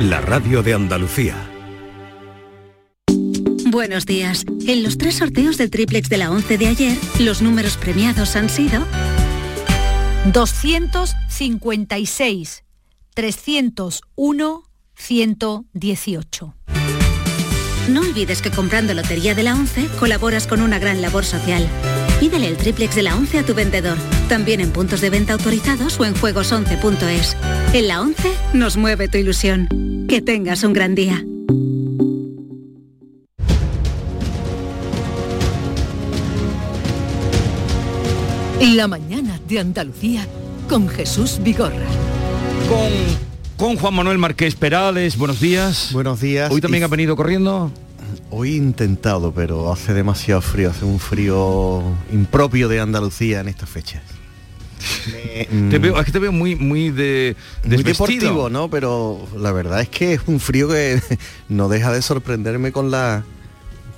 Speaker 41: la radio de Andalucía.
Speaker 45: Buenos días. En los tres sorteos del triplex de la 11 de ayer, los números premiados han sido
Speaker 33: 256, 301, 118.
Speaker 45: No olvides que comprando Lotería de la 11 colaboras con una gran labor social. Pídele el triplex de la 11 a tu vendedor, también en puntos de venta autorizados o en juegos11.es. En la 11 nos mueve tu ilusión. Que tengas un gran día.
Speaker 34: La mañana de Andalucía con Jesús Vigorra.
Speaker 1: Con, con Juan Manuel Marqués Perales, buenos días.
Speaker 46: Buenos días.
Speaker 1: ¿Hoy también ha venido corriendo?
Speaker 46: Hoy he intentado, pero hace demasiado frío, hace un frío impropio de Andalucía en estas fechas.
Speaker 1: te veo, es que te veo muy muy de
Speaker 46: muy deportivo, ¿no? Pero la verdad es que es un frío que no deja de sorprenderme con la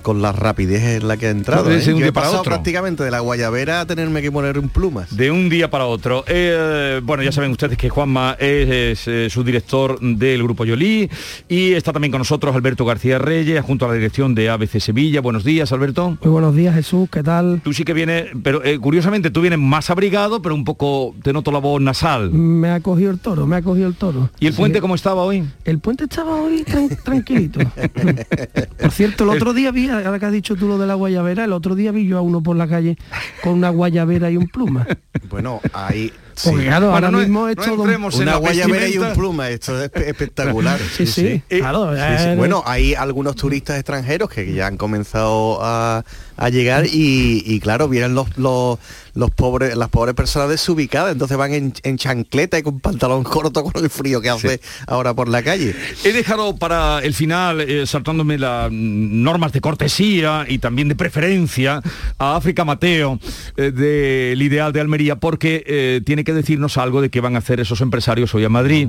Speaker 46: con la rapidez en la que ha entrado. ¿eh?
Speaker 1: un día
Speaker 46: he
Speaker 1: para
Speaker 46: pasado
Speaker 1: otro.
Speaker 46: prácticamente de la guayabera a tenerme que poner en plumas.
Speaker 1: De un día para otro. Eh, bueno, ya saben ustedes que Juanma es, es, eh, su director del Grupo Yolí y está también con nosotros Alberto García Reyes, junto a la dirección de ABC Sevilla. Buenos días, Alberto.
Speaker 47: Muy buenos días, Jesús, ¿qué tal?
Speaker 1: Tú sí que vienes, pero eh, curiosamente tú vienes más abrigado, pero un poco, te noto la voz nasal.
Speaker 47: Me ha cogido el toro, me ha cogido el toro.
Speaker 1: ¿Y el puente cómo estaba hoy?
Speaker 47: El puente estaba hoy tran- tranquilito. Por cierto, el otro día vi, ahora que has dicho tú lo de la guayabera, el otro día vi yo a uno por la calle con una guayabera y un pluma.
Speaker 46: Bueno, hay
Speaker 47: Porque claro,
Speaker 1: Bueno,
Speaker 47: ahora
Speaker 1: no-
Speaker 47: mismo es
Speaker 1: no entremos
Speaker 46: Una guayabera y un pluma, esto es espe- espectacular.
Speaker 47: Sí, sí, claro.
Speaker 46: Sí, sí.
Speaker 47: eh,
Speaker 46: Bueno, hay algunos turistas extranjeros que ya han comenzado a, a llegar y, y, claro, vienen los, los, los pobres, las pobres personas desubicadas, entonces van en, en chancleta y con pantalón corto con el frío que hace ahora por la calle.
Speaker 1: He dejado para el final, eh, saltándome las normas de cortesía y también de preferencia, a África Mateo eh, del Ideal de Almería, porque eh, tiene que decirnos algo de qué van a hacer esos empresarios hoy a Madrid,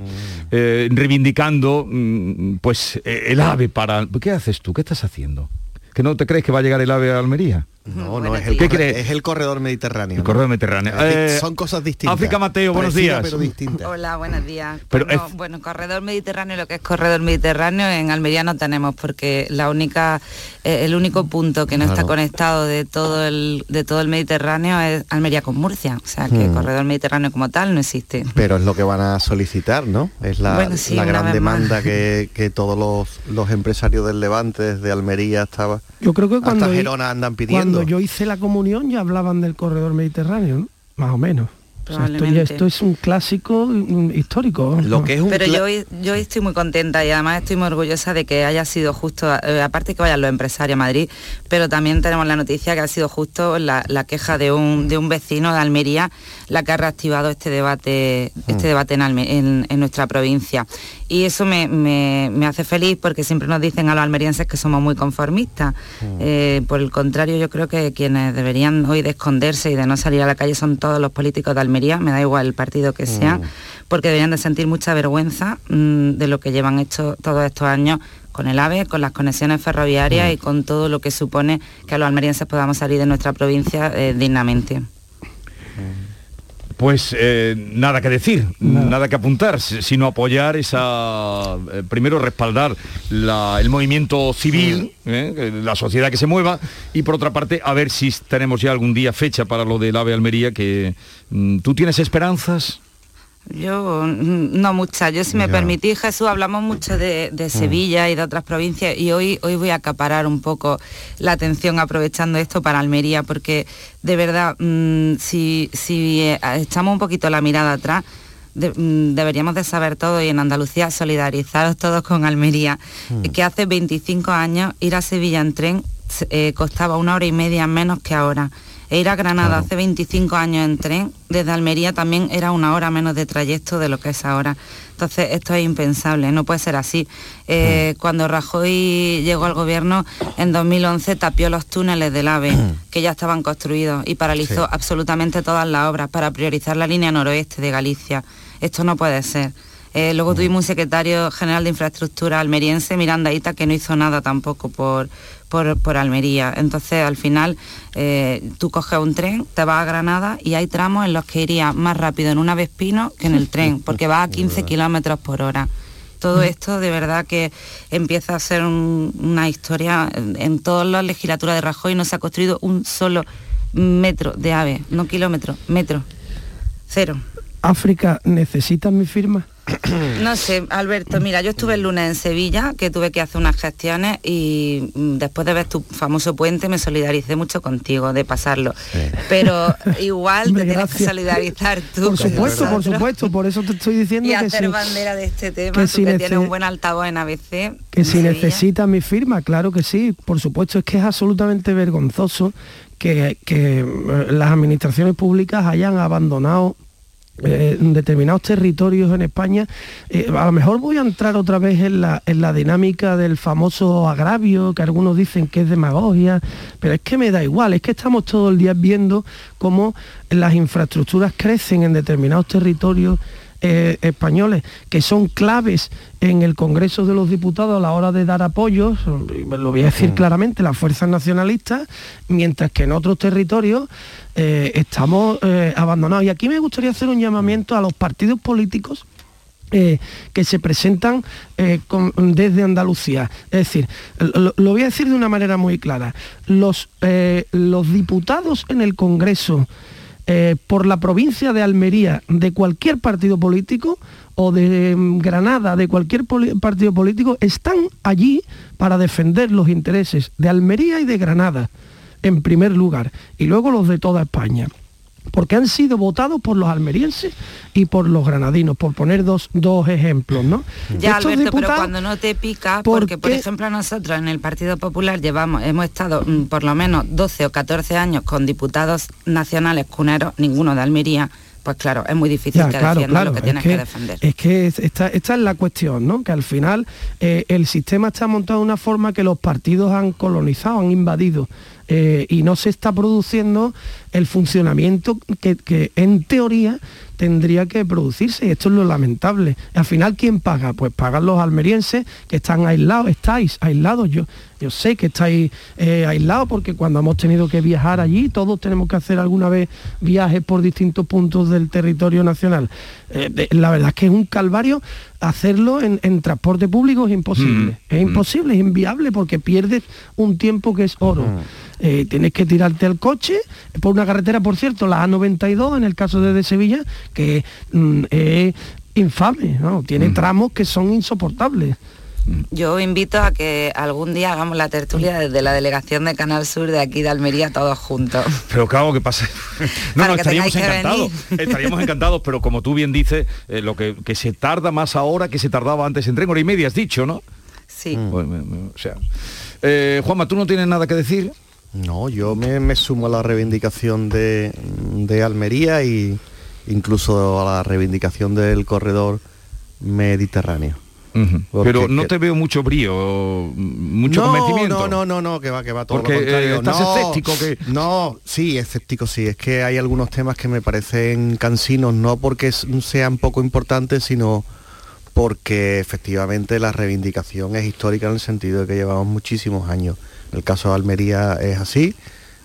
Speaker 1: eh, reivindicando mm, pues eh, el AVE para... ¿Qué haces tú? ¿Qué estás haciendo? ¿Que no te crees que va a llegar el AVE a Almería?
Speaker 46: No, no, es el,
Speaker 1: ¿Qué crees?
Speaker 46: es el corredor mediterráneo.
Speaker 1: El
Speaker 46: ¿no?
Speaker 1: corredor mediterráneo.
Speaker 46: Eh, Son cosas distintas.
Speaker 1: África Mateo, buenos días.
Speaker 46: pero distintas.
Speaker 48: Hola, buenos días.
Speaker 1: Pero
Speaker 48: no,
Speaker 1: es-
Speaker 48: Bueno, corredor mediterráneo, lo que es corredor mediterráneo en Almería no tenemos porque la única, eh, el único punto que no está conectado de todo el de todo el Mediterráneo es Almería con Murcia, o sea que
Speaker 46: Hmm.
Speaker 48: corredor mediterráneo como tal no existe.
Speaker 46: Pero es lo que van a solicitar, ¿no? Es la,
Speaker 48: Bueno, sí,
Speaker 46: la gran demanda que, que todos los, los empresarios del Levante, desde Almería hasta,
Speaker 47: Yo creo que cuando,
Speaker 46: hasta Gerona andan pidiendo.
Speaker 47: Cuando yo hice la comunión ya hablaban del corredor mediterráneo, ¿no? Más o menos. O sea, esto, ya-
Speaker 48: Probablemente.
Speaker 47: esto es un clásico mm, histórico.
Speaker 48: Pero yo hoy, yo hoy estoy muy contenta y además estoy muy orgullosa de que haya sido justo, eh, aparte que vayan los empresarios a Madrid, pero también tenemos la noticia que ha sido justo la, la queja de un, de un vecino de Almería la que ha reactivado este debate, este debate en, Alme- en- en nuestra provincia. Y eso me, me- me hace feliz porque siempre nos dicen a los almerienses que somos muy conformistas. Eh, por el contrario, yo creo que quienes deberían hoy de esconderse y de no salir a la calle son todos los políticos de Almería, me da igual el partido que sea, porque deberían de sentir mucha vergüenza mm, de lo que llevan hecho todos estos años con el AVE, con las conexiones ferroviarias y con todo lo que supone que a los almerienses podamos salir de nuestra provincia eh, dignamente.
Speaker 1: Pues eh, nada que decir, nada. que apuntar, si- sino apoyar esa, eh, primero respaldar la- el movimiento civil, eh, la sociedad que se mueva, y por otra parte a ver si tenemos ya algún día fecha para lo del AVE Almería, que mm, tú tienes esperanzas.
Speaker 48: Yo mm, no muchas. Yo si me permitís, Jesús, hablamos mucho de, de Sevilla y de otras provincias y hoy, hoy voy a acaparar un poco la atención aprovechando esto para Almería, porque de verdad, mm, si, si eh, echamos un poquito la mirada atrás, de- mm, deberíamos de saber todo y en Andalucía solidarizaros todos con Almería,
Speaker 49: Mm.
Speaker 48: que hace 25 años ir a Sevilla en tren eh, costaba una hora y media menos que ahora. E ir a Granada hace 25 años en tren, desde Almería también era una hora menos de trayecto de lo que es ahora. Entonces esto es impensable, no puede ser así. Eh, Cuando Rajoy llegó al gobierno en 2011 tapió los túneles del AVE, que ya estaban construidos, y paralizó
Speaker 49: Sí.
Speaker 48: absolutamente todas las obras para priorizar la línea noroeste de Galicia. Esto no puede ser. Eh, luego tuvimos un secretario general de infraestructura almeriense, Miranda Ita, que no hizo nada tampoco por, por, por Almería. Entonces, al final, eh, tú coges un tren, te vas a Granada y hay tramos en los que iría más rápido en un Avespino que en el tren, porque va a 15 kilómetros por hora. Todo esto de verdad que empieza a ser un- una historia. En, en todas las legislaturas de Rajoy no se ha construido un solo metro de AVE, no kilómetro, metro. Cero.
Speaker 47: África necesita mi firma.
Speaker 48: No sé, Alberto, mira, yo estuve el lunes en Sevilla, que tuve que hacer unas gestiones y mm, después de ver tu famoso puente me solidaricé mucho contigo de pasarlo. Pero igual te tienes que solidarizar tú.
Speaker 47: Por supuesto, por supuesto, por eso te estoy diciendo
Speaker 48: Y
Speaker 47: que
Speaker 48: hacer
Speaker 47: si,
Speaker 48: bandera de este tema,
Speaker 47: que si
Speaker 48: que tienes un buen altavoz en ABC.
Speaker 47: que si
Speaker 48: Sevilla.
Speaker 47: necesita mi firma, claro que sí, por supuesto, es que es absolutamente vergonzoso que, que, eh, las administraciones públicas hayan abandonado eh, determinados territorios en España. Eh, a lo mejor voy a entrar otra vez en la, en la dinámica del famoso agravio, que algunos dicen que es demagogia, pero es que me da igual, es que estamos todo el día viendo cómo las infraestructuras crecen en determinados territorios eh, españoles que son claves en el Congreso de los Diputados a la hora de dar apoyos, lo voy a decir claramente, las fuerzas nacionalistas, mientras que en otros territorios eh, estamos eh, abandonados. Y aquí me gustaría hacer un llamamiento a los partidos políticos eh, que se presentan eh, con- desde Andalucía. Es decir, lo, lo voy a decir de una manera muy clara. Los, eh, los diputados en el Congreso eh, por la provincia de Almería de cualquier partido político o de mm, Granada de cualquier partido político están allí para defender los intereses de Almería y de Granada en primer lugar y luego los de toda España. Porque han sido votados por los almerienses y por los granadinos, por poner dos, dos ejemplos, ¿no?
Speaker 48: Ya, Alberto, pero cuando no te pica, porque por ejemplo nosotros en el Partido Popular llevamos, hemos estado mm, por lo menos 12 o 14 años con diputados nacionales cuneros, ninguno de Almería, pues claro, es muy difícil que lo que tienes que, defender.
Speaker 47: Es que esta, es la cuestión, ¿no? Que al final eh, el sistema está montado de una forma que los partidos han colonizado, han invadido. Eh, y no se está produciendo el funcionamiento que, en teoría tendría que producirse y esto es lo lamentable. Al final, ¿quién paga? Pues pagan los almerienses que están aislados, estáis aislados. Yo, yo sé que estáis eh, aislados porque cuando hemos tenido que viajar allí, todos tenemos que hacer alguna vez viajes por distintos puntos del territorio nacional. Eh, la verdad es que es un calvario hacerlo en, transporte público es imposible. Mm, es mm. imposible, es inviable porque pierdes un tiempo que es oro. Mm. Eh, tienes que tirarte al coche por una carretera, por cierto, la A92 en el caso de, Sevilla, que mm, es infame, ¿no? tiene mm. tramos que son insoportables.
Speaker 48: Yo invito a que algún día hagamos la tertulia desde la delegación de Canal Sur de aquí de Almería todos juntos.
Speaker 1: Pero claro, que pasa. No, no, estaríamos encantados. Estaríamos encantados, pero como tú bien dices, eh, lo que, se tarda más ahora que se tardaba antes en tren, hora y media has dicho, ¿no?
Speaker 48: Sí.
Speaker 1: o sea. Eh, Juanma, ¿tú no tienes nada que decir?
Speaker 46: No, yo me, sumo a la reivindicación de, Almería y incluso a la reivindicación del corredor mediterráneo.
Speaker 1: Pero no te veo mucho brío, mucho convencimiento.
Speaker 46: No, no, no, no, que va, que va todo
Speaker 1: Porque,
Speaker 46: lo contrario.
Speaker 1: Eh, estás escéptico que.
Speaker 46: No, sí, escéptico sí. Es que hay algunos temas que me parecen cansinos, no porque sean poco importantes, sino porque efectivamente la reivindicación es histórica en el sentido de que llevamos muchísimos años el caso de Almería es así,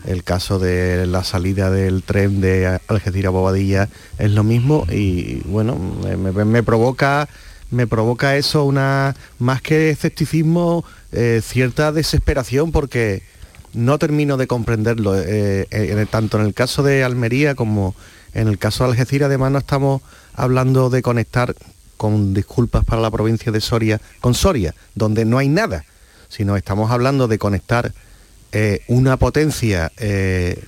Speaker 46: el caso de la salida del tren de Algeciras Bobadilla es lo mismo y bueno, me, provoca me provoca eso una más que escepticismo eh, cierta desesperación porque no termino de comprenderlo. Eh, eh, tanto en el caso de Almería como en el caso de Algeciras además no estamos hablando de conectar con disculpas para la provincia de Soria con Soria donde no hay nada sino estamos hablando de conectar eh, una potencia eh,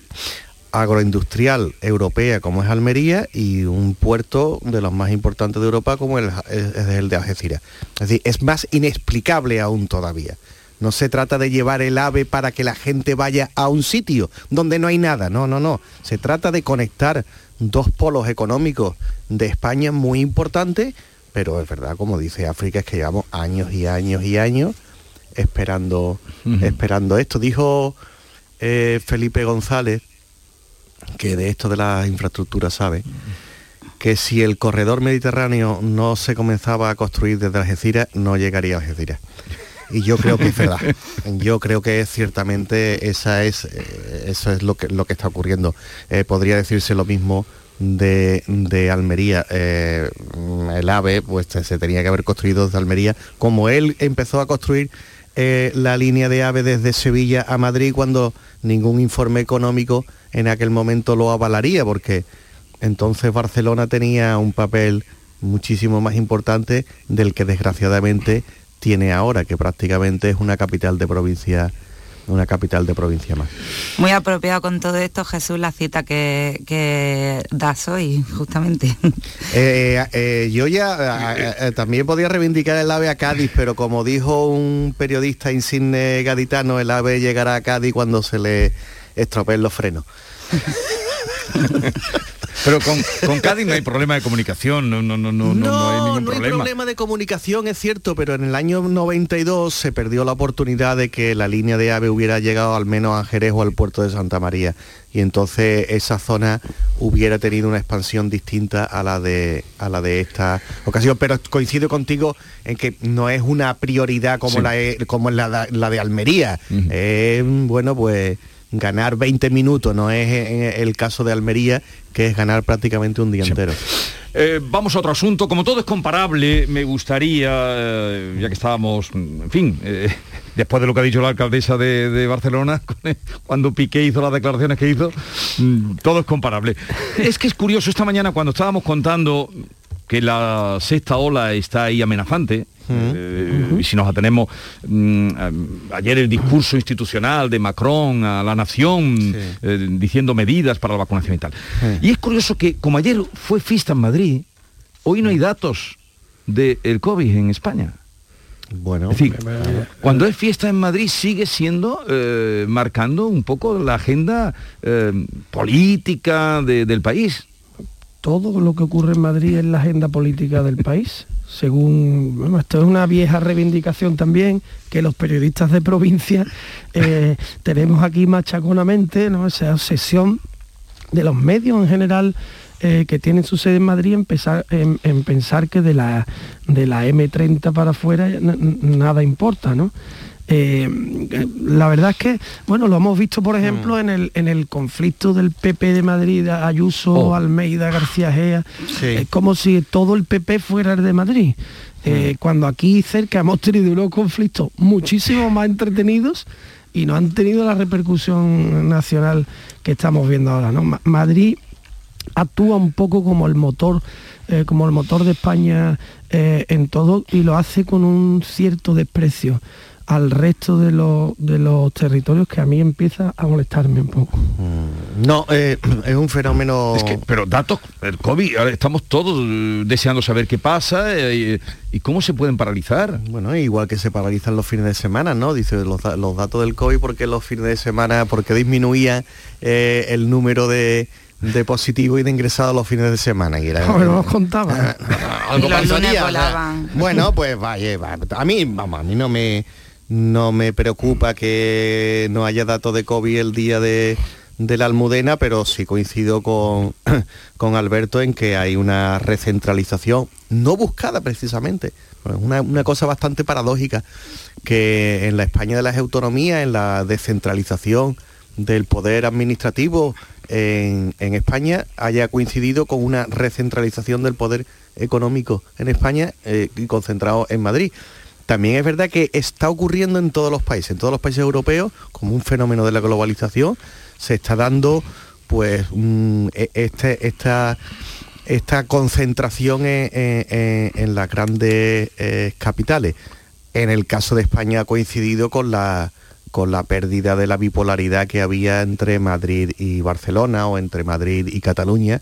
Speaker 46: agroindustrial europea como es Almería y un puerto de los más importantes de Europa como es el de Algeciras. Es decir, es más inexplicable aún todavía. No se trata de llevar el ave para que la gente vaya a un sitio donde no hay nada, no, no, no. Se trata de conectar dos polos económicos de España muy importantes, pero es verdad, como dice África, es que llevamos años y años y años esperando, esperando esto. Dijo eh, Felipe González, que de esto de la infraestructura sabe, que si el corredor mediterráneo no se comenzaba a construir desde Algeciras, no llegaría a Algeciras. Y yo creo que es verdad. Yo creo que ciertamente esa es, eh, eso es lo que, lo que está ocurriendo. Eh, podría decirse lo mismo de, de Almería. el AVE pues, se tenía que haber construido desde Almería, como él empezó a construir eh, la línea de AVE desde Sevilla a Madrid cuando ningún informe económico en aquel momento lo avalaría, porque entonces Barcelona tenía un papel muchísimo más importante del que desgraciadamente tiene ahora, que prácticamente es una capital de provincia una capital de provincia más.
Speaker 48: Muy apropiado con todo esto, Jesús, la cita que, que das hoy, justamente.
Speaker 46: Eh, eh, yo ya eh, también podía reivindicar el AVE a Cádiz, pero como dijo un periodista insigne gaditano, el AVE llegará a Cádiz cuando se le estropeen los frenos.
Speaker 1: Pero con, Cádiz no hay problema de comunicación, no, no, no, no, no, hay ningún
Speaker 46: no hay problema. de comunicación, es cierto, pero en el año 92 se perdió la oportunidad de que la línea de AVE hubiera llegado al menos a Jerez o al puerto de Santa María. Y entonces esa zona hubiera tenido una expansión distinta a la de, a la de esta ocasión. Pero coincido contigo en que no es una prioridad como, la, como la, de Almería. bueno, pues ganar 20 minutos, no es el caso de Almería, que es ganar prácticamente un día entero.
Speaker 1: Eh, vamos a otro asunto, como todo es comparable, me gustaría, eh, ya que estábamos, en fin, eh, después de lo que ha dicho la alcaldesa de, Barcelona, cuando Piqué hizo las declaraciones que hizo, mm, todo es comparable. Es que es curioso, esta mañana cuando estábamos contando que la sexta ola está ahí amenazante. Eh, y si nos atenemos mm, a- ayer el discurso institucional de Macron a la nación eh, diciendo medidas para la vacunación y tal. Y es curioso que como ayer fue fiesta en Madrid, hoy no hay datos del COVID en España.
Speaker 46: Bueno,
Speaker 1: es decir, cuando es fiesta en Madrid sigue siendo eh, marcando un poco la agenda eh, política de- del país.
Speaker 47: Todo lo que ocurre en Madrid es la agenda política del país. Según, esto es una vieja reivindicación también que los periodistas de provincia eh, tenemos aquí machaconamente, ¿no? esa obsesión de los medios en general eh, que tienen su sede en Madrid en, pesar- en- en pensar que de la, de la M30 para afuera nada importa, ¿no? Eh, la verdad es que, bueno, lo hemos visto, por ejemplo, en, el, en el conflicto del PP de Madrid, Ayuso, Almeida, García Gea. Es como si todo el PP fuera el de Madrid. Eh, Cuando aquí cerca hemos tenido unos conflictos muchísimo más entretenidos y no han tenido la repercusión nacional que estamos viendo ahora. ¿no? Ma- Madrid actúa un poco como el motor, eh, como el motor de España eh, en todo y lo hace con un cierto desprecio al resto de los, de los territorios que a mí empieza a molestarme un poco.
Speaker 46: No, eh, es un fenómeno...
Speaker 1: Es que, pero datos, el COVID, ahora estamos todos eh, deseando saber qué pasa eh, y, cómo se pueden paralizar.
Speaker 46: Bueno, igual que se paralizan los fines de semana, ¿no? Dice los, los datos del COVID, porque los fines de semana, porque disminuía eh, el número de, de positivos y de ingresados los fines de semana. Y era, algo
Speaker 48: Y los lunes volaban.
Speaker 46: ¿no? Bueno, pues vaya, va. a mí, vamos, a mí no me no me preocupa que no haya datos de COVID el día de, de la Almudena, pero sí coincido con, con Alberto en que hay una recentralización no buscada precisamente. Una, una cosa bastante paradójica que en la España de las autonomías, en la descentralización del poder administrativo en, en España haya coincidido con una recentralización del poder económico en España eh, y concentrado en Madrid. También es verdad que está ocurriendo en todos los países, en todos los países europeos, como un fenómeno de la globalización, se está dando pues e- este, esta, esta concentración en, en- en- en las grandes eh, capitales. En el caso de España ha coincidido con la, con la pérdida de la bipolaridad que había entre Madrid y Barcelona o entre Madrid y Cataluña,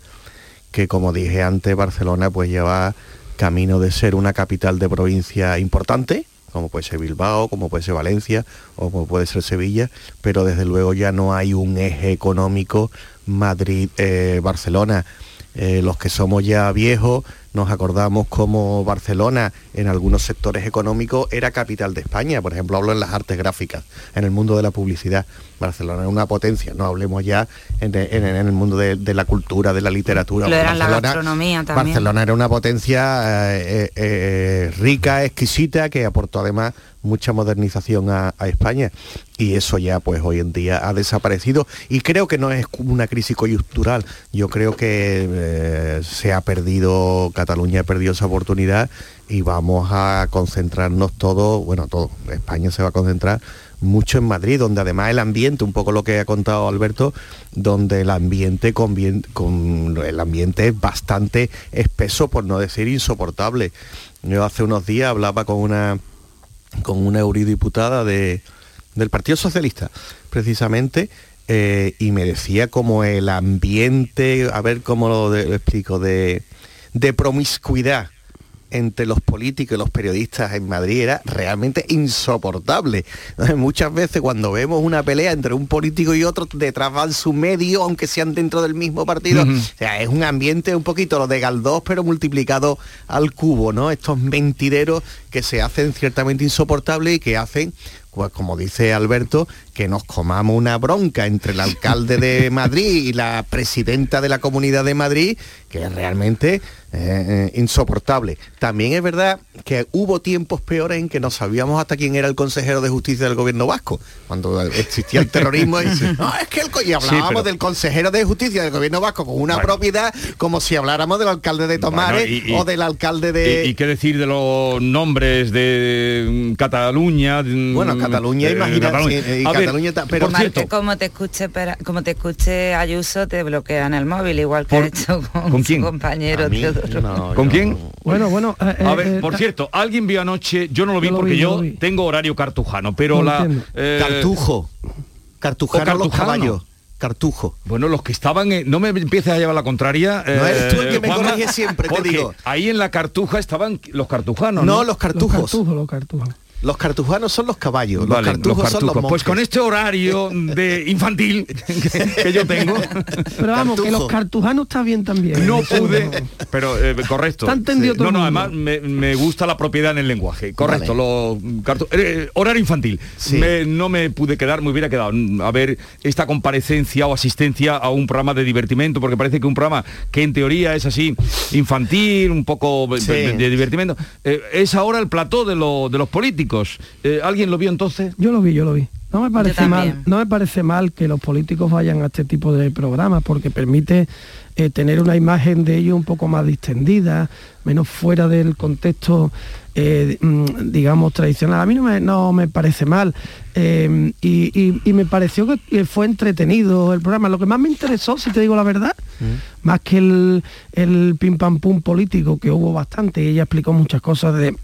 Speaker 46: que como dije antes, Barcelona pues lleva camino de ser una capital de provincia importante, como puede ser Bilbao, como puede ser Valencia o como puede ser Sevilla, pero desde luego ya no hay un eje económico Madrid-Barcelona. Eh, los que somos ya viejos nos acordamos como Barcelona en algunos sectores económicos era capital de España, por ejemplo hablo en las artes gráficas, en el mundo de la publicidad. Barcelona es una potencia, no hablemos ya en, en- en el mundo de, de la cultura, de la literatura.
Speaker 48: Lo era la gastronomía también.
Speaker 46: Barcelona era una potencia eh, eh, eh, rica, exquisita, que aportó además mucha modernización a, España y eso ya pues hoy en día ha desaparecido y creo que no es una crisis coyuntural, yo creo que eh, se ha perdido, Cataluña ha perdido esa oportunidad y vamos a concentrarnos todo, bueno, todo, España se va a concentrar mucho en Madrid, donde además el ambiente, un poco lo que ha contado Alberto, donde el ambiente convien- con, el ambiente es bastante espeso, por no decir insoportable. Yo hace unos días hablaba con una con una eurodiputada de, del Partido Socialista, precisamente, eh, y me decía como el ambiente, a ver cómo lo, lo explico, de, de promiscuidad entre los políticos y los periodistas en Madrid era realmente insoportable. Muchas veces cuando vemos una pelea entre un político y otro, detrás van su medio, aunque sean dentro del mismo partido. O sea, es un ambiente un poquito lo de Galdós, pero multiplicado al cubo, ¿no? Estos mentideros que se hacen ciertamente insoportables y que hacen, pues como dice Alberto, que nos comamos una bronca entre el alcalde de Madrid y la presidenta de la Comunidad de Madrid, que realmente eh, eh, insoportable. También es verdad que hubo tiempos peores en que no sabíamos hasta quién era el consejero de justicia del gobierno vasco, cuando existía el terrorismo y, no, es que el co-", y hablábamos
Speaker 1: pero-
Speaker 46: del consejero de justicia del gobierno vasco con una propiedad como si habláramos del alcalde de Tomares
Speaker 1: Bueno, y- y-
Speaker 46: o del alcalde de...
Speaker 1: ¿Y, qué decir de los nombres de mm, Cataluña? mm,
Speaker 46: Bueno, Cataluña,
Speaker 1: eh,
Speaker 46: imagina,
Speaker 1: Cataluña.
Speaker 46: sí,
Speaker 1: ver,
Speaker 46: Cataluña pero-
Speaker 48: como te escuche como te escuche Ayuso te bloquean el móvil igual que
Speaker 1: Por-
Speaker 48: ha hecho con,
Speaker 1: ¿con
Speaker 48: su compañero
Speaker 1: ¿Con quién?
Speaker 47: Bueno, bueno. eh,
Speaker 1: A
Speaker 47: eh,
Speaker 1: ver,
Speaker 47: eh,
Speaker 1: por cierto, alguien vio anoche, yo no lo vi
Speaker 47: Yo lo
Speaker 1: porque
Speaker 47: vi, yo vi.
Speaker 1: tengo horario cartujano, pero
Speaker 47: No
Speaker 1: la... eh,
Speaker 46: Cartujo. Cartujano los
Speaker 1: cartujano.
Speaker 46: caballos. Cartujo.
Speaker 1: Bueno, los que estaban, no me empieces a llevar la contraria.
Speaker 46: No eres tú el que me
Speaker 1: Juanma,
Speaker 46: corrige siempre, te digo.
Speaker 1: Ahí en la cartuja estaban los cartujanos.
Speaker 46: No,
Speaker 1: No,
Speaker 46: los cartujos.
Speaker 47: Los cartujos, los cartujos.
Speaker 46: Los cartujanos son los caballos.
Speaker 1: Vale,
Speaker 46: los cartujos son los
Speaker 1: cartujos. Pues con
Speaker 46: monjes.
Speaker 1: este horario de infantil que, yo tengo,
Speaker 47: Pero vamos, que los cartujanos está bien también.
Speaker 1: no pude, pero eh, correcto.
Speaker 47: Está entendido todo
Speaker 1: no, no, además me, me gusta la propiedad en el lenguaje. Correcto, los cartu- eh, horario infantil.
Speaker 46: Sí.
Speaker 1: Me- no me pude quedar, me hubiera quedado mm, a ver esta comparecencia o asistencia a un programa de divertimento, porque parece que un programa que en teoría es así infantil, un poco
Speaker 46: Sí.
Speaker 1: de, de divertimento, eh, es ahora el plató de, lo- de los políticos. Eh, ¿Alguien lo vio entonces?
Speaker 47: Yo lo vi, yo lo vi. No me parece mal, no me parece mal que los políticos vayan a este tipo de programas porque permite eh, tener una imagen de ellos un poco más distendida, menos fuera del contexto, eh, mm, digamos, tradicional. A mí no me, no me parece mal eh, y, y- y me pareció que- fue entretenido el programa. Lo que más me interesó, si te digo la verdad, más que el, el pim pam pum político, que hubo bastante, y ella explicó muchas cosas de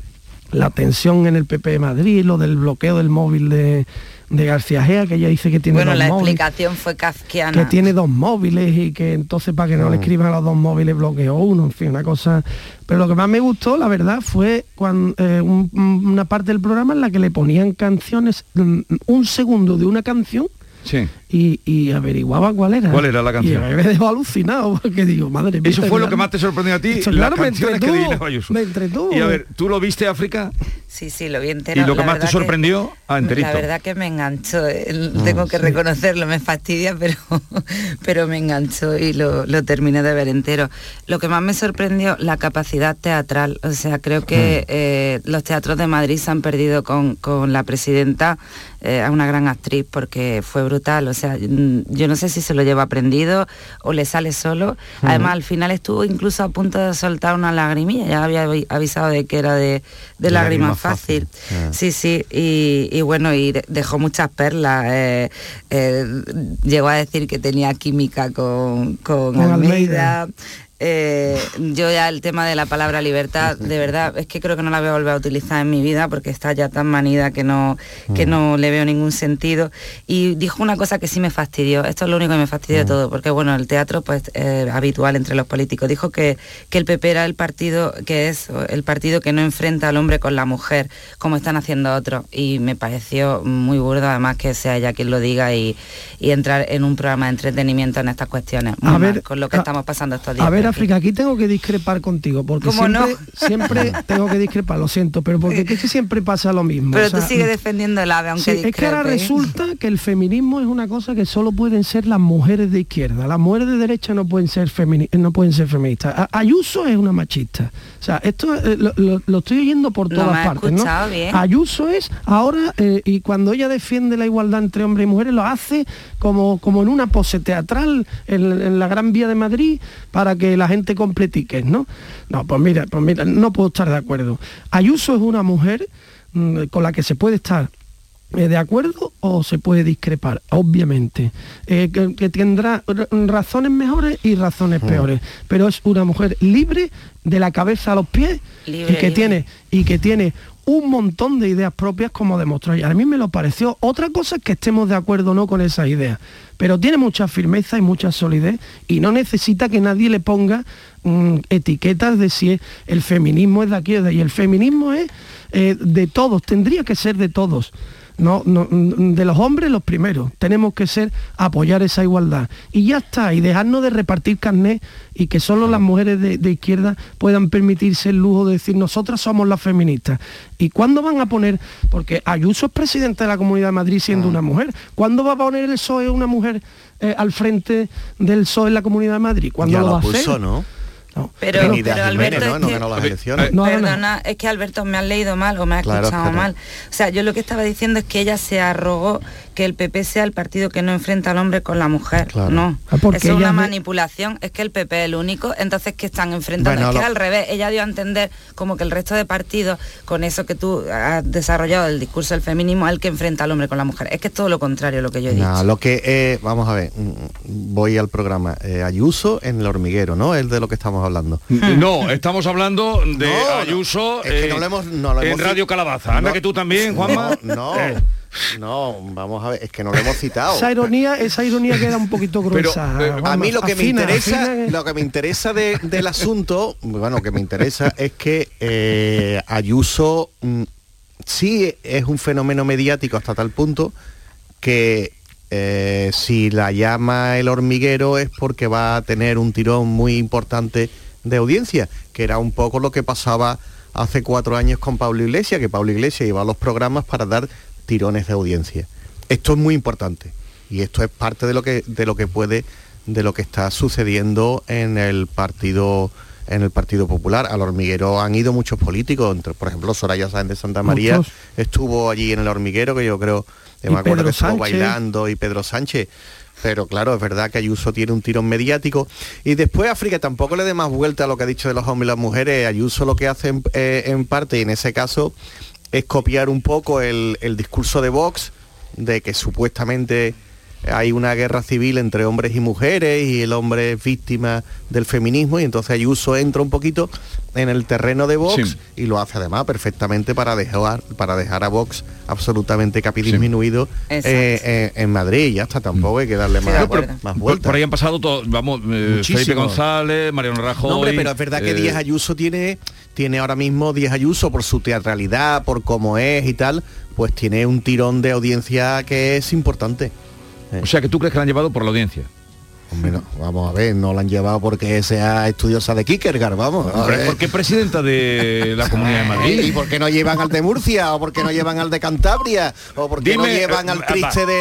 Speaker 47: la tensión en el PP de Madrid, lo del bloqueo del móvil de, de García Gea, que ella dice que tiene
Speaker 48: Bueno,
Speaker 47: dos
Speaker 48: la
Speaker 47: móviles,
Speaker 48: explicación fue kafkiana.
Speaker 47: que tiene dos móviles y que entonces para que no le escriban a los dos móviles bloqueó uno, en fin, una cosa. Pero lo que más me gustó, la verdad, fue cuando, eh, un- una parte del programa en la que le ponían canciones, mm, un segundo de una canción
Speaker 1: Sí.
Speaker 47: y, y averiguaba cuál era.
Speaker 1: ¿Cuál era la canción?
Speaker 47: Y me dejó alucinado porque digo, madre mía.
Speaker 1: Eso fue lo que más te sorprendió a ti, las
Speaker 47: claro, me
Speaker 1: canciones que
Speaker 47: entretuvo,
Speaker 1: Ayuso.
Speaker 47: me entretuvo.
Speaker 1: Y a ver, ¿tú lo viste África?
Speaker 48: Sí, sí, lo vi entero.
Speaker 1: ¿Y lo que
Speaker 48: La
Speaker 1: más te sorprendió? Ah, enterito.
Speaker 48: La verdad que me enganchó, eh, tengo que reconocerlo, me fastidia, pero, pero me enganchó y lo, lo terminé de ver entero. Lo que más me sorprendió, la capacidad teatral. O sea, creo que eh, los teatros de Madrid se han perdido con, con la presidenta eh, a una gran actriz porque fue brutal. O sea, mm, yo no sé si se lo lleva aprendido o le sale solo. Además, al final estuvo incluso a punto de soltar una lagrimilla. Ya había avi- avisado de que era de, de lágrima
Speaker 46: lágrima
Speaker 48: fácil.
Speaker 46: fácil. Ah.
Speaker 48: Sí, sí, y, y bueno, y de- dejó muchas perlas. eh, eh, llegó a decir que tenía química con, con,
Speaker 47: Con
Speaker 48: Almeida.
Speaker 47: Almeida.
Speaker 48: Eh, yo ya el tema de la palabra libertad, de verdad, es que creo que no la voy a volver a utilizar en mi vida porque está ya tan manida que no, que no le veo ningún sentido. Y dijo una cosa que sí me fastidió, esto es lo único que me fastidió de todo, porque bueno, el teatro pues eh, habitual entre los políticos. Dijo que, que el PP era el partido que es el partido que no enfrenta al hombre con la mujer, como están haciendo otros. Y me pareció muy burdo además que sea ella quien lo diga y, y entrar en un programa de entretenimiento en estas cuestiones. Muy
Speaker 47: A
Speaker 48: mal,
Speaker 47: ver,
Speaker 48: con lo que
Speaker 47: a-
Speaker 48: estamos pasando estos días.
Speaker 47: A ver, África, aquí tengo que discrepar contigo, porque
Speaker 48: ¿Cómo no?
Speaker 47: siempre, siempre tengo que discrepar, lo siento, pero porque es que siempre pasa lo mismo.
Speaker 48: Pero
Speaker 47: o sea,
Speaker 48: tú sigues defendiendo el ave, aunque
Speaker 47: Sí, es que ahora
Speaker 48: discrepe.
Speaker 47: resulta que el feminismo es una cosa que solo pueden ser las mujeres de izquierda. Las mujeres de derecha no pueden ser no pueden ser feministas. Ayuso es una machista. O sea, esto eh, lo, lo- lo estoy oyendo por todas
Speaker 48: has
Speaker 47: partes. ¿no?
Speaker 48: bien.
Speaker 47: Ayuso es ahora, eh, y cuando ella defiende la igualdad entre hombres y mujeres, lo hace como, como en una pose teatral en, en la Gran Vía de Madrid para que la gente compre tickets, ¿no? No, pues mira, pues mira, no puedo estar de acuerdo. Ayuso es una mujer mm, con la que se puede estar eh, de acuerdo o se puede discrepar, obviamente, Eh, que, que tendrá razones mejores y razones peores, pero es una mujer libre de la cabeza a los pies
Speaker 48: Libre,
Speaker 47: y que
Speaker 48: libre.
Speaker 47: tiene y que tiene un montón de ideas propias como demostró ella. A mí me lo pareció. Otra cosa es que estemos de acuerdo o no con esas ideas, pero tiene mucha firmeza y mucha solidez y no necesita que nadie le ponga mm, etiquetas de si el feminismo es de aquí o de allí. El feminismo es eh, de todos, tendría que ser de todos. No, no, de los hombres los primeros. Tenemos que ser apoyar esa igualdad. Y ya está, y dejarnos de repartir carnet y que solo las mujeres de, de izquierda puedan permitirse el lujo de decir nosotras somos las feministas. ¿Y cuándo van a poner? Porque Ayuso es presidenta de la Comunidad de Madrid siendo una mujer. ¿Cuándo va a poner el PSOE una mujer eh, al frente del PSOE en la Comunidad de Madrid? ¿Cuándo
Speaker 46: Ya
Speaker 47: lo,
Speaker 46: lo
Speaker 47: va a
Speaker 46: puso,
Speaker 47: hacer?
Speaker 46: ¿no?
Speaker 47: No.
Speaker 48: Pero, Alberto,
Speaker 46: Jiménez, ¿no? ganó las elecciones.
Speaker 48: Perdona, es que Alberto me has leído mal o me has
Speaker 46: Claro,
Speaker 48: escuchado
Speaker 46: claro.
Speaker 48: mal. O sea, yo lo que estaba diciendo es que ella se arrogó que el PP sea el partido que no enfrenta al hombre con la mujer. No,
Speaker 47: Ah,
Speaker 48: es una manipulación, es que el PP es el único, entonces que están enfrentando,
Speaker 46: Bueno,
Speaker 48: es que
Speaker 46: lo-
Speaker 48: al revés, ella dio a entender como que el resto de partidos, con eso que tú has desarrollado el discurso del feminismo, es el que enfrenta al hombre con la mujer. Es que es todo lo contrario lo que yo he dicho.
Speaker 46: No, lo que eh, vamos a ver, mm, voy al programa. Eh, Ayuso en el hormiguero, ¿no? Es de lo que estamos hablando.
Speaker 1: No, estamos hablando de
Speaker 46: No, no,
Speaker 1: Ayuso
Speaker 46: es que
Speaker 1: eh,
Speaker 46: no lo hemos- no lo
Speaker 1: en
Speaker 46: hemos
Speaker 1: Radio Calabaza. Anda
Speaker 46: No,
Speaker 1: que tú también, Juanma.
Speaker 46: No, no, vamos a ver, es que no lo hemos citado.
Speaker 47: Esa ironía, esa ironía queda un poquito gruesa.
Speaker 46: eh, a mí lo que me interesa,
Speaker 47: afina.
Speaker 46: lo que me interesa de- del asunto, bueno, que me interesa es que eh, Ayuso mm, sí es un fenómeno mediático hasta tal punto que eh, si la llama el hormiguero es porque va a tener un tirón muy importante de audiencia, que era un poco lo que pasaba hace cuatro años con Pablo Iglesias, que Pablo Iglesias iba a los programas para dar tirones de audiencia. Esto es muy importante y esto es parte de lo que de lo que puede de lo que está sucediendo en el partido en el Partido Popular. Al hormiguero han ido muchos políticos, entre, por ejemplo Soraya Sáenz de Santa María
Speaker 47: Muchos.
Speaker 46: estuvo allí en el hormiguero, que yo creo, que me acuerdo
Speaker 47: Pedro
Speaker 46: que estuvo
Speaker 47: Sánchez.
Speaker 46: bailando, y Pedro Sánchez. Pero claro, es verdad que Ayuso tiene un tirón mediático. Y después África tampoco le dé más vuelta a lo que ha dicho de los hombres y las mujeres. Ayuso lo que hace en, eh, en parte, y en ese caso, es copiar un poco el, el discurso de Vox, de que supuestamente hay una guerra civil entre hombres y mujeres y el hombre es víctima del feminismo y entonces Ayuso entra un poquito en el terreno de Vox
Speaker 1: Sí.
Speaker 46: y lo hace además perfectamente para dejar para dejar a Vox absolutamente capidisminuido
Speaker 48: Exacto.
Speaker 46: eh, eh, en Madrid y ya está tampoco hay que darle más,
Speaker 1: pero-
Speaker 46: más
Speaker 1: por,
Speaker 46: vueltas
Speaker 1: por ahí han pasado todos, vamos, eh. Felipe González, Mariano Rajoy.
Speaker 46: No, hombre, pero es verdad que
Speaker 1: eh,
Speaker 46: Díaz Ayuso tiene, tiene ahora mismo Díaz Ayuso por su teatralidad, por cómo es y tal, pues tiene un tirón de audiencia que es importante.
Speaker 1: O sea que tú crees que la han llevado por la audiencia.
Speaker 46: Hombre, no, vamos a ver, no la han llevado porque sea estudiosa de Kierkegaard, vamos.
Speaker 1: ¿Por qué presidenta de la Comunidad de Madrid?
Speaker 46: ¿Y por qué no llevan al de Murcia? ¿O por qué no llevan al de Cantabria? ¿O por qué no llevan
Speaker 1: eh,
Speaker 46: al triste de